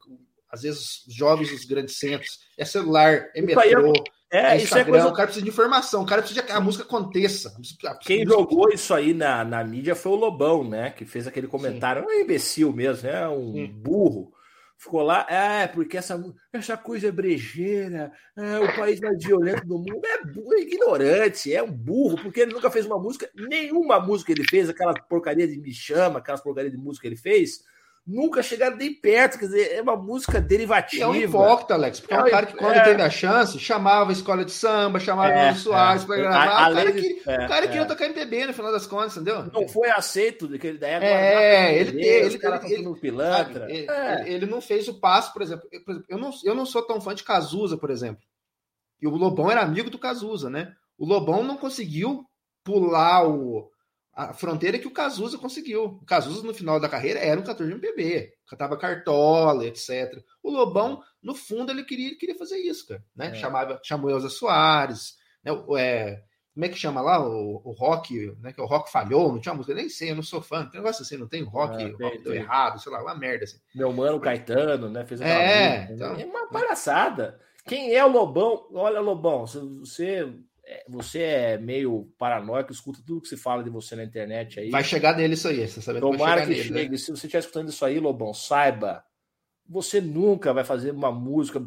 Às vezes os jovens dos grandes centros, é celular, é metrô. É, isso é coisa... O cara precisa de informação, o cara precisa que a música aconteça. Quem jogou isso aí na, na mídia foi o Lobão, né? Que fez aquele comentário. Sim. É um imbecil mesmo, né? Um Sim. burro. Ficou lá, é, porque essa, essa coisa é brejeira, é o país mais violento do mundo. É, é ignorante, é um burro, porque ele nunca fez uma música, nenhuma música ele fez, aquela porcaria de Me Chama, aquelas porcaria de música que ele fez nunca chegaram nem perto, quer dizer, é uma música derivativa. É um hipócrita, Alex, porque é, um cara que quando é... teve a chance, chamava a escola de samba, chamava é, o Soares é. para gravar, a, o, cara que, é, o cara queria é. tocar MPB no final das contas, entendeu? Não foi aceito daquele da época. É, ele, ele, ele, ele, ele, pilantra. Ele, ele, não fez o passo, por exemplo, eu, por exemplo, eu, não, eu não sou tão fã de Cazuza, por exemplo, e o Lobão era amigo do Cazuza, né? O Lobão não conseguiu pular o a fronteira que o Cazuza conseguiu. O Cazuza, no final da carreira, era um cantor de MPB, cantava cartola, etc. O Lobão, no fundo, ele queria, ele queria fazer isso, cara. Né? É. Chamava, chamou Elza Soares, né? É, como é que chama lá? O, o rock, né? Que o rock falhou, não tinha música, nem sei, eu não sou fã, tem negócio assim, não tem rock, é, o rock deu errado, sei lá, uma merda assim. Meu mano Caetano, né? Fez é, música, então... é uma palhaçada. Quem é o Lobão? Olha, Lobão, você é, você é meio paranoico, escuta tudo que se fala de você na internet aí. Vai chegar nele isso aí, você sabe Tomara que, que nele, chegue. Né? Se você estiver escutando isso aí, Lobão, saiba, você nunca vai fazer uma música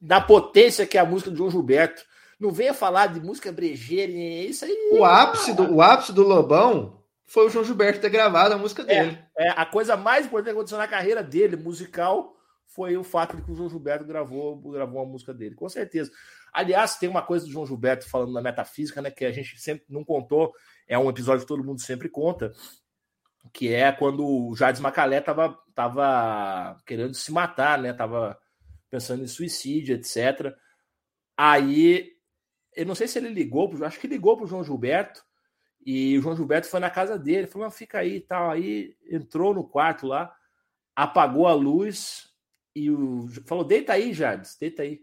da potência que é a música de João Gilberto. Não venha falar de música brejeira, isso aí. O ápice do, o ápice do Lobão foi o João Gilberto ter gravado a música dele. É, é a coisa mais importante que aconteceu na carreira dele, musical, foi o fato de que o João Gilberto gravou, gravou a música dele, com certeza. Aliás, tem uma coisa do João Gilberto falando na metafísica, né, que a gente sempre não contou, é um episódio que todo mundo sempre conta, que é quando o Jardim Macalé tava, tava querendo se matar, né, tava pensando em suicídio, etc. Aí, eu não sei se ele ligou, acho que ligou para o João Gilberto, e o João Gilberto foi na casa dele, falou: fica aí e tal. Aí entrou no quarto lá, apagou a luz e o, falou: deita aí, Jardim, deita aí.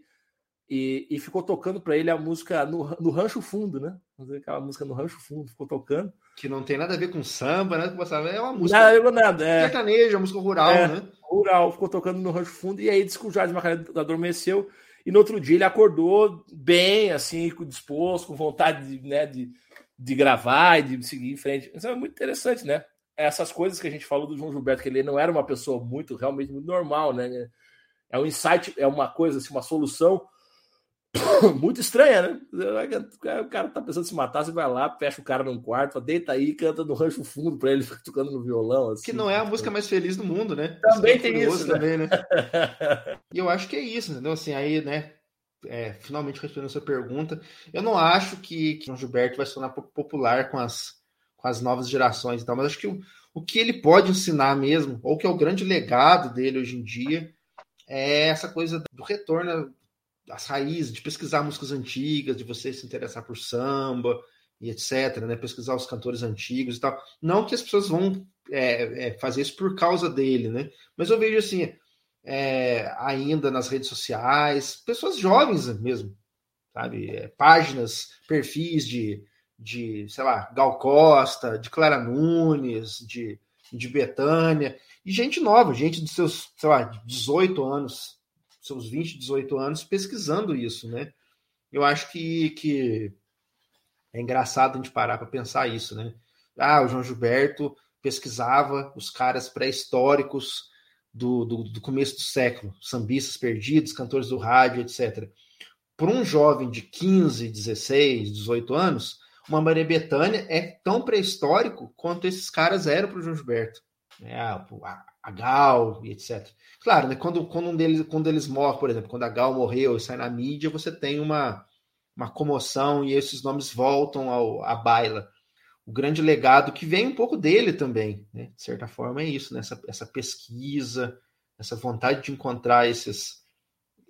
E, e ficou tocando para ele a música no, no Rancho Fundo, né? Aquela música no Rancho Fundo, ficou tocando. Que não tem nada a ver com samba, né? É uma música. Nada com nada. É. Sertaneja, música rural, é, né? Rural, ficou tocando no Rancho Fundo. E aí disse que o Jardim Macarena adormeceu. E no outro dia ele acordou bem, assim, disposto, com vontade de, né, de, de gravar e de seguir em frente. Isso é muito interessante, né? Essas coisas que a gente falou do João Gilberto, que ele não era uma pessoa muito, realmente muito normal, né? É um insight, é uma coisa, assim, uma solução muito estranha, né? O cara tá pensando em se matar, você vai lá, fecha o cara num quarto, deita aí, canta no rancho fundo para ele ficar tocando no violão. Assim. Que não é a música mais feliz do mundo, né? Também é tem isso. Né? Também, né? e eu acho que é isso, entendeu? Assim, aí, né? É, finalmente respondendo a sua pergunta, eu não acho que, que o Gilberto vai se tornar popular com as, com as novas gerações e tal, mas acho que o, o que ele pode ensinar mesmo, ou que é o grande legado dele hoje em dia, é essa coisa do retorno as raízes, de pesquisar músicas antigas, de você se interessar por samba e etc, né? Pesquisar os cantores antigos e tal. Não que as pessoas vão é, é, fazer isso por causa dele, né? Mas eu vejo assim, é, ainda nas redes sociais, pessoas jovens mesmo, sabe? É, páginas, perfis de, de, sei lá, Gal Costa, de Clara Nunes, de, de Betânia, e gente nova, gente de seus, sei lá, 18 anos, seus 20, 18 anos pesquisando isso, né? Eu acho que, que é engraçado a gente parar para pensar isso, né? Ah, o João Gilberto pesquisava os caras pré-históricos do, do, do, começo do século, sambistas perdidos, cantores do rádio, etc. Para um jovem de 15, 16, 18 anos, uma Maria Bethânia é tão pré-histórico quanto esses caras eram para o João Gilberto. É, a, a Gal e etc. Claro, né, quando, quando, um deles, quando eles morrem, por exemplo, quando a Gal morreu e sai na mídia, você tem uma, uma comoção e esses nomes voltam ao, à baila. O grande legado que vem um pouco dele também, né? de certa forma, é isso, né? essa, essa pesquisa, essa vontade de encontrar esses,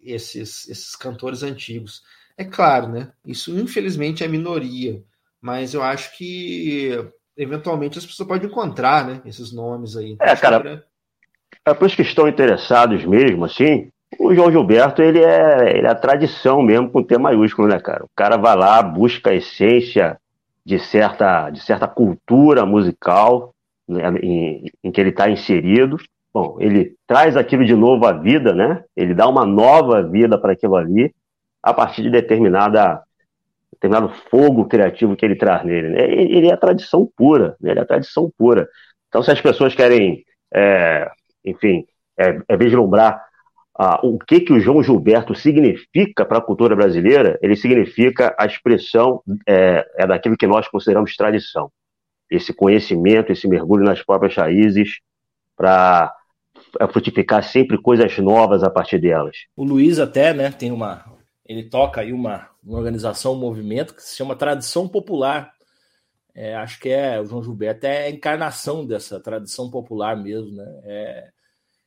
esses, esses cantores antigos. É claro, né? Isso infelizmente é minoria, mas eu acho que eventualmente as pessoas podem encontrar, né? Esses nomes aí. É, cara, é para os que estão interessados mesmo, assim, o João Gilberto, ele é, ele é a tradição mesmo com T maiúsculo, né, cara? O cara vai lá, busca a essência de certa, de certa cultura musical né, em, em que ele está inserido. Bom, ele traz aquilo de novo à vida, né? Ele dá uma nova vida para aquilo ali a partir de determinada determinado fogo criativo que ele traz nele. Né? Ele é a tradição pura, né? ele é a tradição pura. Então, se as pessoas querem é, enfim, é, é vislumbrar ah, o que, que o João Gilberto significa para a cultura brasileira, ele significa a expressão é, é daquilo que nós consideramos tradição. Esse conhecimento, esse mergulho nas próprias raízes para é, frutificar sempre coisas novas a partir delas. O Luiz até, né, tem uma, ele toca aí uma, uma organização, um movimento que se chama Tradição Popular. É, acho que é o João Gilberto é a encarnação dessa tradição popular mesmo, né? É,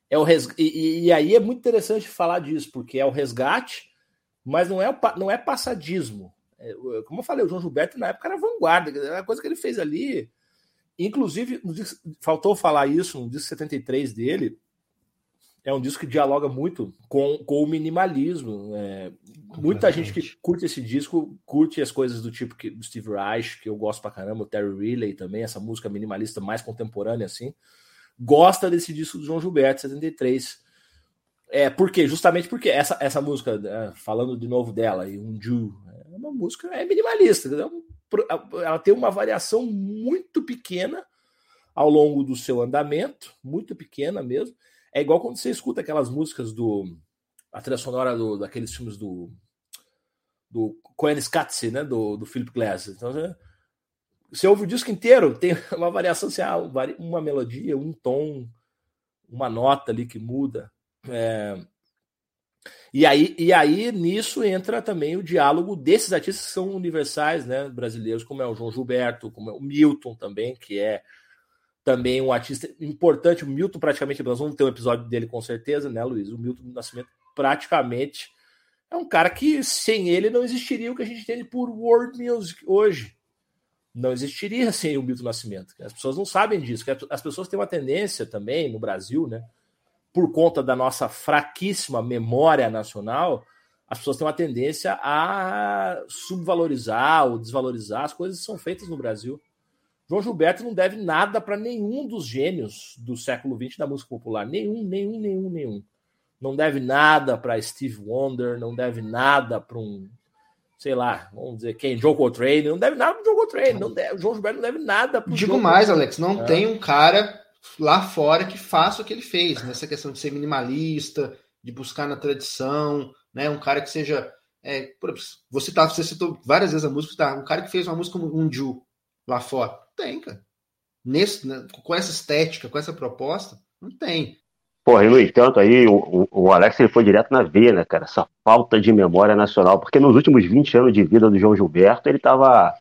é o res... e, e, aí é muito interessante falar disso, porque é o resgate, mas não é, o, não é passadismo. É, como eu falei, o João Gilberto na época era vanguarda, a coisa que ele fez ali. Inclusive, faltou falar isso no disco 73 dele. É um disco que dialoga muito com, com o minimalismo. É, muita gente que curte esse disco curte as coisas do tipo que, do Steve Reich, que eu gosto pra caramba, o Terry Riley também, essa música minimalista mais contemporânea, assim gosta desse disco do João Gilberto, 73. É, por quê? Justamente porque essa, essa música, né, falando de novo dela, e um Ju, é uma música é minimalista, ela tem uma variação muito pequena ao longo do seu andamento, muito pequena mesmo. É igual quando você escuta aquelas músicas do. a trilha sonora do, daqueles filmes do. do Coen né? Do, do Philip Glass. Então, você, você ouve o disco inteiro, tem uma variação, assim, uma melodia, um tom, uma nota ali que muda. É... E, aí, e aí, nisso entra também o diálogo desses artistas que são universais, né, brasileiros, como é o João Gilberto, como é o Milton também, que é também um artista importante. O Milton, praticamente, nós vamos ter um episódio dele com certeza, né, Luiz? O Milton Nascimento, praticamente, é um cara que sem ele não existiria o que a gente tem por world music hoje. Não existiria sem o Milton Nascimento. As pessoas não sabem disso. As pessoas têm uma tendência também no Brasil, né? Por conta da nossa fraquíssima memória nacional, as pessoas têm uma tendência a subvalorizar ou desvalorizar as coisas que são feitas no Brasil. João Gilberto não deve nada para nenhum dos gênios do século XX da música popular. Nenhum, nenhum, nenhum, nenhum. Não deve nada para Steve Wonder, não deve nada para um, sei lá, vamos dizer quem, Joe Coltrane, não deve nada para Joe Coltrane, não deve, João Gilberto não deve nada para Digo mais, Alex, não é. tem um cara lá fora que faça o que ele fez, nessa questão de ser minimalista, de buscar na tradição, né? Um cara que seja. É, você, tá, você citou várias vezes a música, tá? Um cara que fez uma música como um Ju lá fora. Tem, cara. Nesse, né, com essa estética, com essa proposta, não tem. Porra, e no entanto, aí o, o Alex ele foi direto na veia, né, cara? Essa falta de memória nacional. Porque nos últimos 20 anos de vida do João Gilberto, ele tava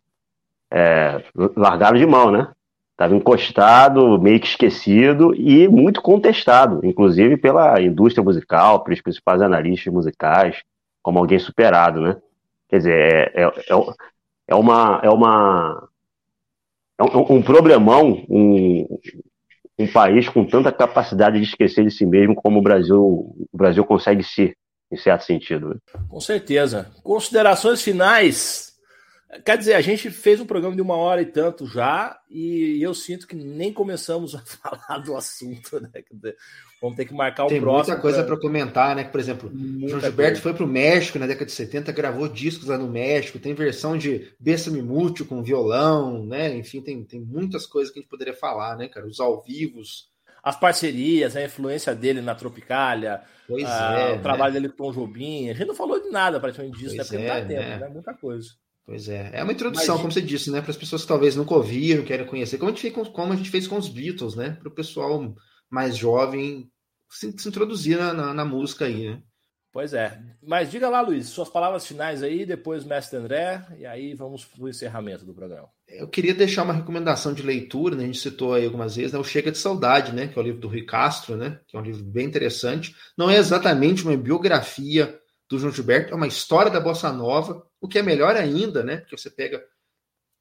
é, largado de mão, né? Tava encostado, meio que esquecido e muito contestado, inclusive pela indústria musical, pelos principais analistas musicais, como alguém superado, né? Quer dizer, é, é, é, é uma, é uma é um, um problemão, um, um país com tanta capacidade de esquecer de si mesmo como o Brasil, o Brasil consegue ser, em certo sentido. Né? Com certeza. Considerações finais. Quer dizer, a gente fez um programa de uma hora e tanto já, e eu sinto que nem começamos a falar do assunto, né? Vamos ter que marcar o Tem próximo. Tem muita coisa para comentar, né? Por exemplo, o João Gilberto coisa. foi para o México na década de 70, gravou discos lá no México, tem versão de Bessame Mútil com violão, né? Enfim, tem, tem muitas coisas que a gente poderia falar, né, cara? Os ao vivos. As parcerias, a influência dele na Tropicália, pois a, é, o né? trabalho dele com o Tom Jobim. A gente não falou de nada praticamente disso, né? Porque é, não dá tempo, né? né? Muita coisa. Pois é. É uma introdução, como você disse, né? Para as pessoas que talvez nunca ouviram, querem conhecer, como a gente fez com, como a gente fez com os Beatles, né? Para o pessoal mais jovem se, se introduzir na, na, na, música aí, né? Pois é. Mas diga lá, Luiz, suas palavras finais aí, depois Mestre André, e aí vamos para o encerramento do programa. Eu queria deixar uma recomendação de leitura, né? A gente citou aí algumas vezes, né? O Chega de Saudade, né? Que é o livro do Rui Castro, né? Que é um livro bem interessante. Não é exatamente uma biografia do João Gilberto, é uma história da Bossa Nova, o que é melhor ainda, né? Porque você pega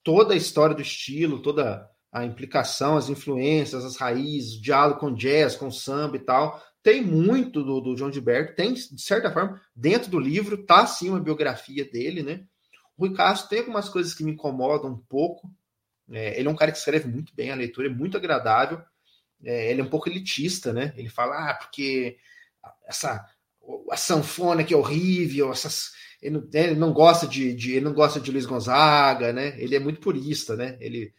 toda a história do estilo, toda a implicação, as influências, as raízes, o diálogo com jazz, com samba e tal. Tem muito do, do João Gilberto, tem, de certa forma, dentro do livro, tá sim uma biografia dele, né? O Rui Castro tem algumas coisas que me incomodam um pouco. É, ele é um cara que escreve muito bem, a leitura é muito agradável. É, ele é um pouco elitista, né? Ele fala, ah, porque essa a sanfona que é horrível, essas, ele, não, ele não gosta de, de, ele não gosta de Luiz Gonzaga, né? Ele é muito purista, né? Ele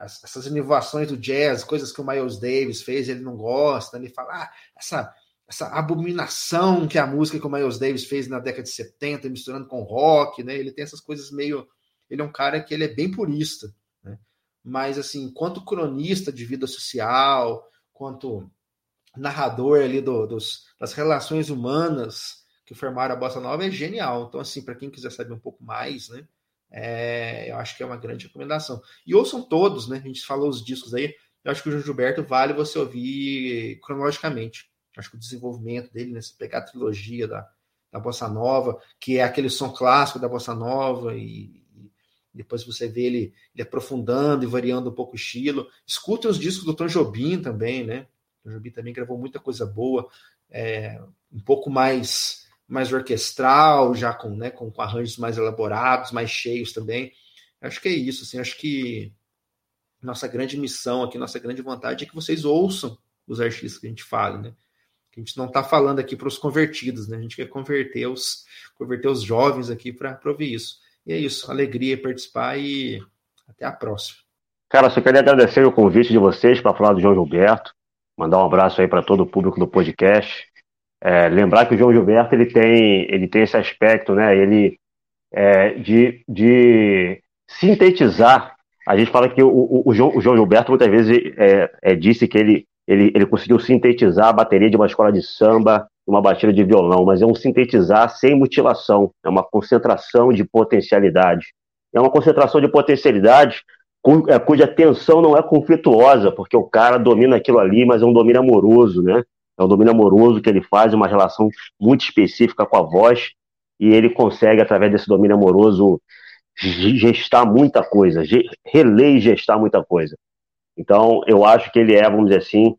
essas inovações do jazz, coisas que o Miles Davis fez, ele não gosta, ele fala, ah, essa, essa abominação que a música que o Miles Davis fez na década de 70, misturando com rock, né? Ele tem essas coisas meio. Ele é um cara que ele é bem purista, né? Mas, assim, quanto cronista de vida social, quanto narrador ali do, dos, das relações humanas que formaram a Bossa Nova, é genial. Então, assim, para quem quiser saber um pouco mais, né? É, eu acho que é uma grande recomendação. E ouçam todos, né? A gente falou os discos aí. Eu acho que o João Gilberto vale você ouvir cronologicamente. Eu acho que o desenvolvimento dele, né? Se pegar a trilogia da, da Bossa Nova, que é aquele som clássico da Bossa Nova, e, e depois você vê ele, ele, aprofundando e variando um pouco o estilo. Escutem os discos do Tom Jobim também, né? O Jobim também gravou muita coisa boa, é, um pouco mais mais orquestral, já com, né, com, com, arranjos mais elaborados, mais cheios também. Acho que é isso, assim, acho que nossa grande missão aqui, nossa grande vontade é que vocês ouçam os artistas que a gente fala, né? Que a gente não está falando aqui para os convertidos, né? A gente quer converter os, converter os jovens aqui para ouvir isso. E é isso, alegria participar e até a próxima. Cara, só queria agradecer o convite de vocês para falar do João Gilberto, mandar um abraço aí para todo o público do podcast. É, lembrar que o João Gilberto ele tem, ele tem esse aspecto, né? Ele é, de, de sintetizar. A gente fala que o, o, o, João, o João, Gilberto muitas vezes é, é, disse que ele, ele, ele conseguiu sintetizar a bateria de uma escola de samba uma batida de violão, mas é um sintetizar sem mutilação, é uma concentração de potencialidade. É uma concentração de potencialidade cuja tensão não é conflituosa, porque o cara domina aquilo ali, mas é um domínio amoroso, né? É um domínio amoroso que ele faz uma relação muito específica com a voz e ele consegue, através desse domínio amoroso, gestar muita coisa, reler e gestar muita coisa. Então, eu acho que ele é, vamos dizer assim,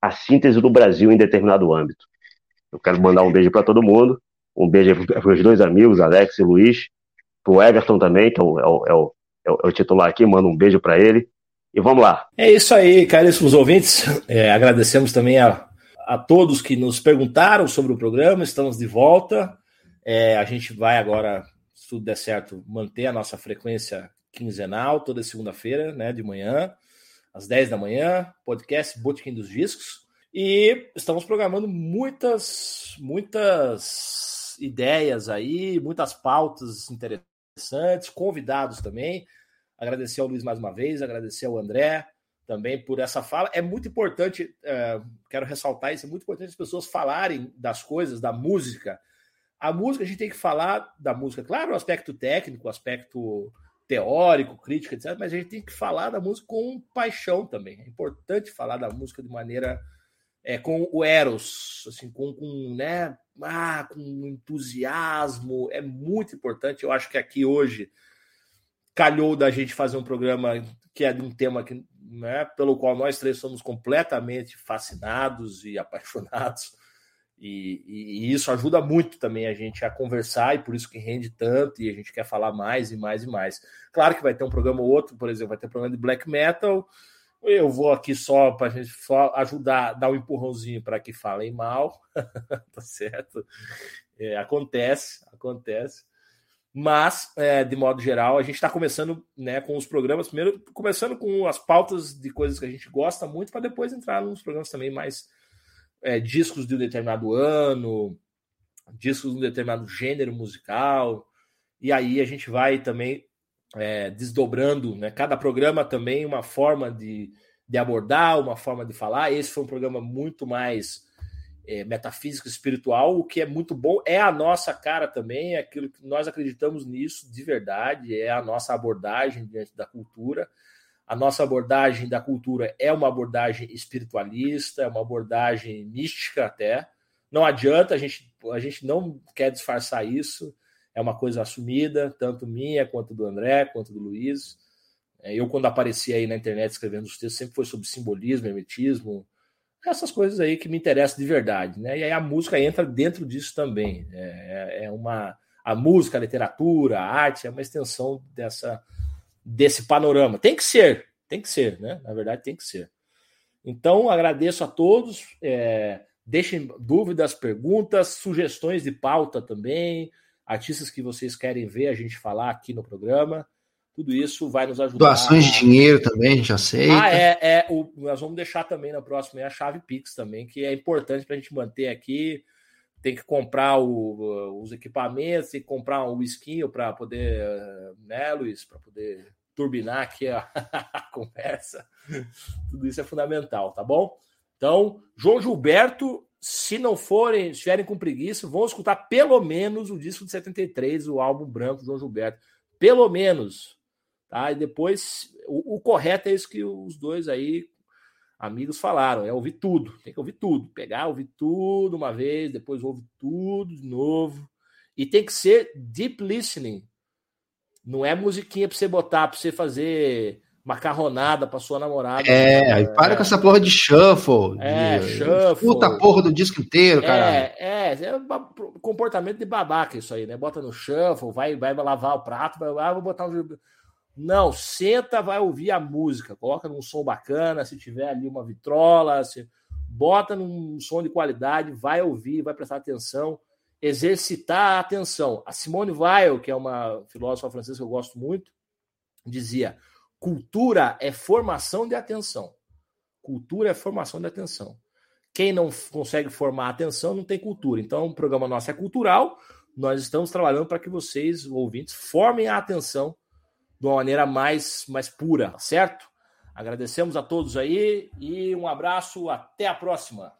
a síntese do Brasil em determinado âmbito. Eu quero mandar um beijo para todo mundo, um beijo para os dois amigos, Alex e Luiz, para o Everton também, que é o, é o, é o, é o titular aqui, mando um beijo para ele. E vamos lá. É isso aí, caríssimos ouvintes. É, agradecemos também a, a todos que nos perguntaram sobre o programa. Estamos de volta. É, a gente vai agora, se tudo der certo, manter a nossa frequência quinzenal, toda segunda-feira, né, de manhã, às 10 da manhã, podcast Botequim dos Discos. E estamos programando muitas, muitas ideias aí, muitas pautas interessantes, convidados também. Agradecer ao Luiz mais uma vez, agradecer ao André também por essa fala. É muito importante, é, quero ressaltar isso, é muito importante as pessoas falarem das coisas, da música, a música, a gente tem que falar da música, claro, o aspecto técnico, o aspecto teórico, crítico, etc., mas a gente tem que falar da música com paixão também. É importante falar da música de maneira é, com o Eros, assim, com, com, né, ah, com entusiasmo. É muito importante. Eu acho que aqui hoje calhou da gente fazer um programa que é de um tema que, né, pelo qual nós três somos completamente fascinados e apaixonados e, e, e, isso ajuda muito também a gente a conversar, e por isso que rende tanto, e a gente quer falar mais e mais e mais. Claro que vai ter um programa ou outro, por exemplo, vai ter um programa de black metal. Eu vou aqui só para a gente ajudar, dar um empurrãozinho para que falem mal, tá certo? É, acontece, acontece. Mas, é, de modo geral, a gente está começando né, com os programas, primeiro começando com as pautas de coisas que a gente gosta muito, para depois entrar nos programas também mais é, discos de um determinado ano, discos de um determinado gênero musical, e aí a gente vai também é, desdobrando, né? Cada programa também uma forma de, de abordar, uma forma de falar. Esse foi um programa muito mais é, metafísico espiritual, o que é muito bom, é a nossa cara também, é aquilo que nós acreditamos nisso de verdade, é a nossa abordagem diante da cultura. A nossa abordagem da cultura é uma abordagem espiritualista, é uma abordagem mística até. Não adianta, a gente, a gente não quer disfarçar isso, é uma coisa assumida, tanto minha quanto do André, quanto do Luiz. É, eu, quando apareci aí na internet escrevendo os textos, sempre foi sobre simbolismo, hermetismo, essas coisas aí que me interessam de verdade, né? E aí a música entra dentro disso também. É, é, é uma a música, a literatura, a arte é uma extensão dessa desse panorama. Tem que ser, tem que ser, né? Na verdade, tem que ser. Então, agradeço a todos. É, deixem dúvidas, perguntas, sugestões de pauta também, artistas que vocês querem ver a gente falar aqui no programa. Tudo isso vai nos ajudar. Doações de dinheiro também, a gente aceita. Ah, é, é o, nós vamos deixar também na próxima a chave Pix também, que é importante para a gente manter aqui. Tem que comprar o, os equipamentos, tem que comprar um whisky para poder, né, Luiz, para poder turbinar aqui a, a conversa. Tudo isso é fundamental, tá bom? Então, João Gilberto, se não forem, estiverem com preguiça, vão escutar pelo menos o disco de 73, o álbum branco do João Gilberto. Pelo menos. Tá? E depois, o, o, correto é isso que os dois aí, amigos, falaram: é ouvir tudo. Tem que ouvir tudo. Pegar, ouvir tudo uma vez, depois ouvir tudo de novo. E tem que ser deep listening. Não é musiquinha pra você botar, pra você fazer macarronada pra sua namorada. É, aí para é. com essa porra de shuffle. É, de... shuffle. Puta porra do disco inteiro, cara. É, é, é comportamento de babaca isso aí, né? Bota no shuffle, vai, vai lavar o prato, vai, ah, vou botar um. Não, senta, vai ouvir a música, coloca num som bacana, se tiver ali uma vitrola, se... bota num som de qualidade, vai ouvir, vai prestar atenção exercitar a atenção. A Simone Weil, que é uma filósofa francesa que eu gosto muito, dizia: cultura é formação de atenção. Cultura é formação de atenção. Quem não consegue formar atenção não tem cultura. Então, o programa nosso é cultural. Nós estamos trabalhando para que vocês, ouvintes, formem a atenção de uma maneira mais, mais pura, certo? Agradecemos a todos aí e um abraço. Até a próxima.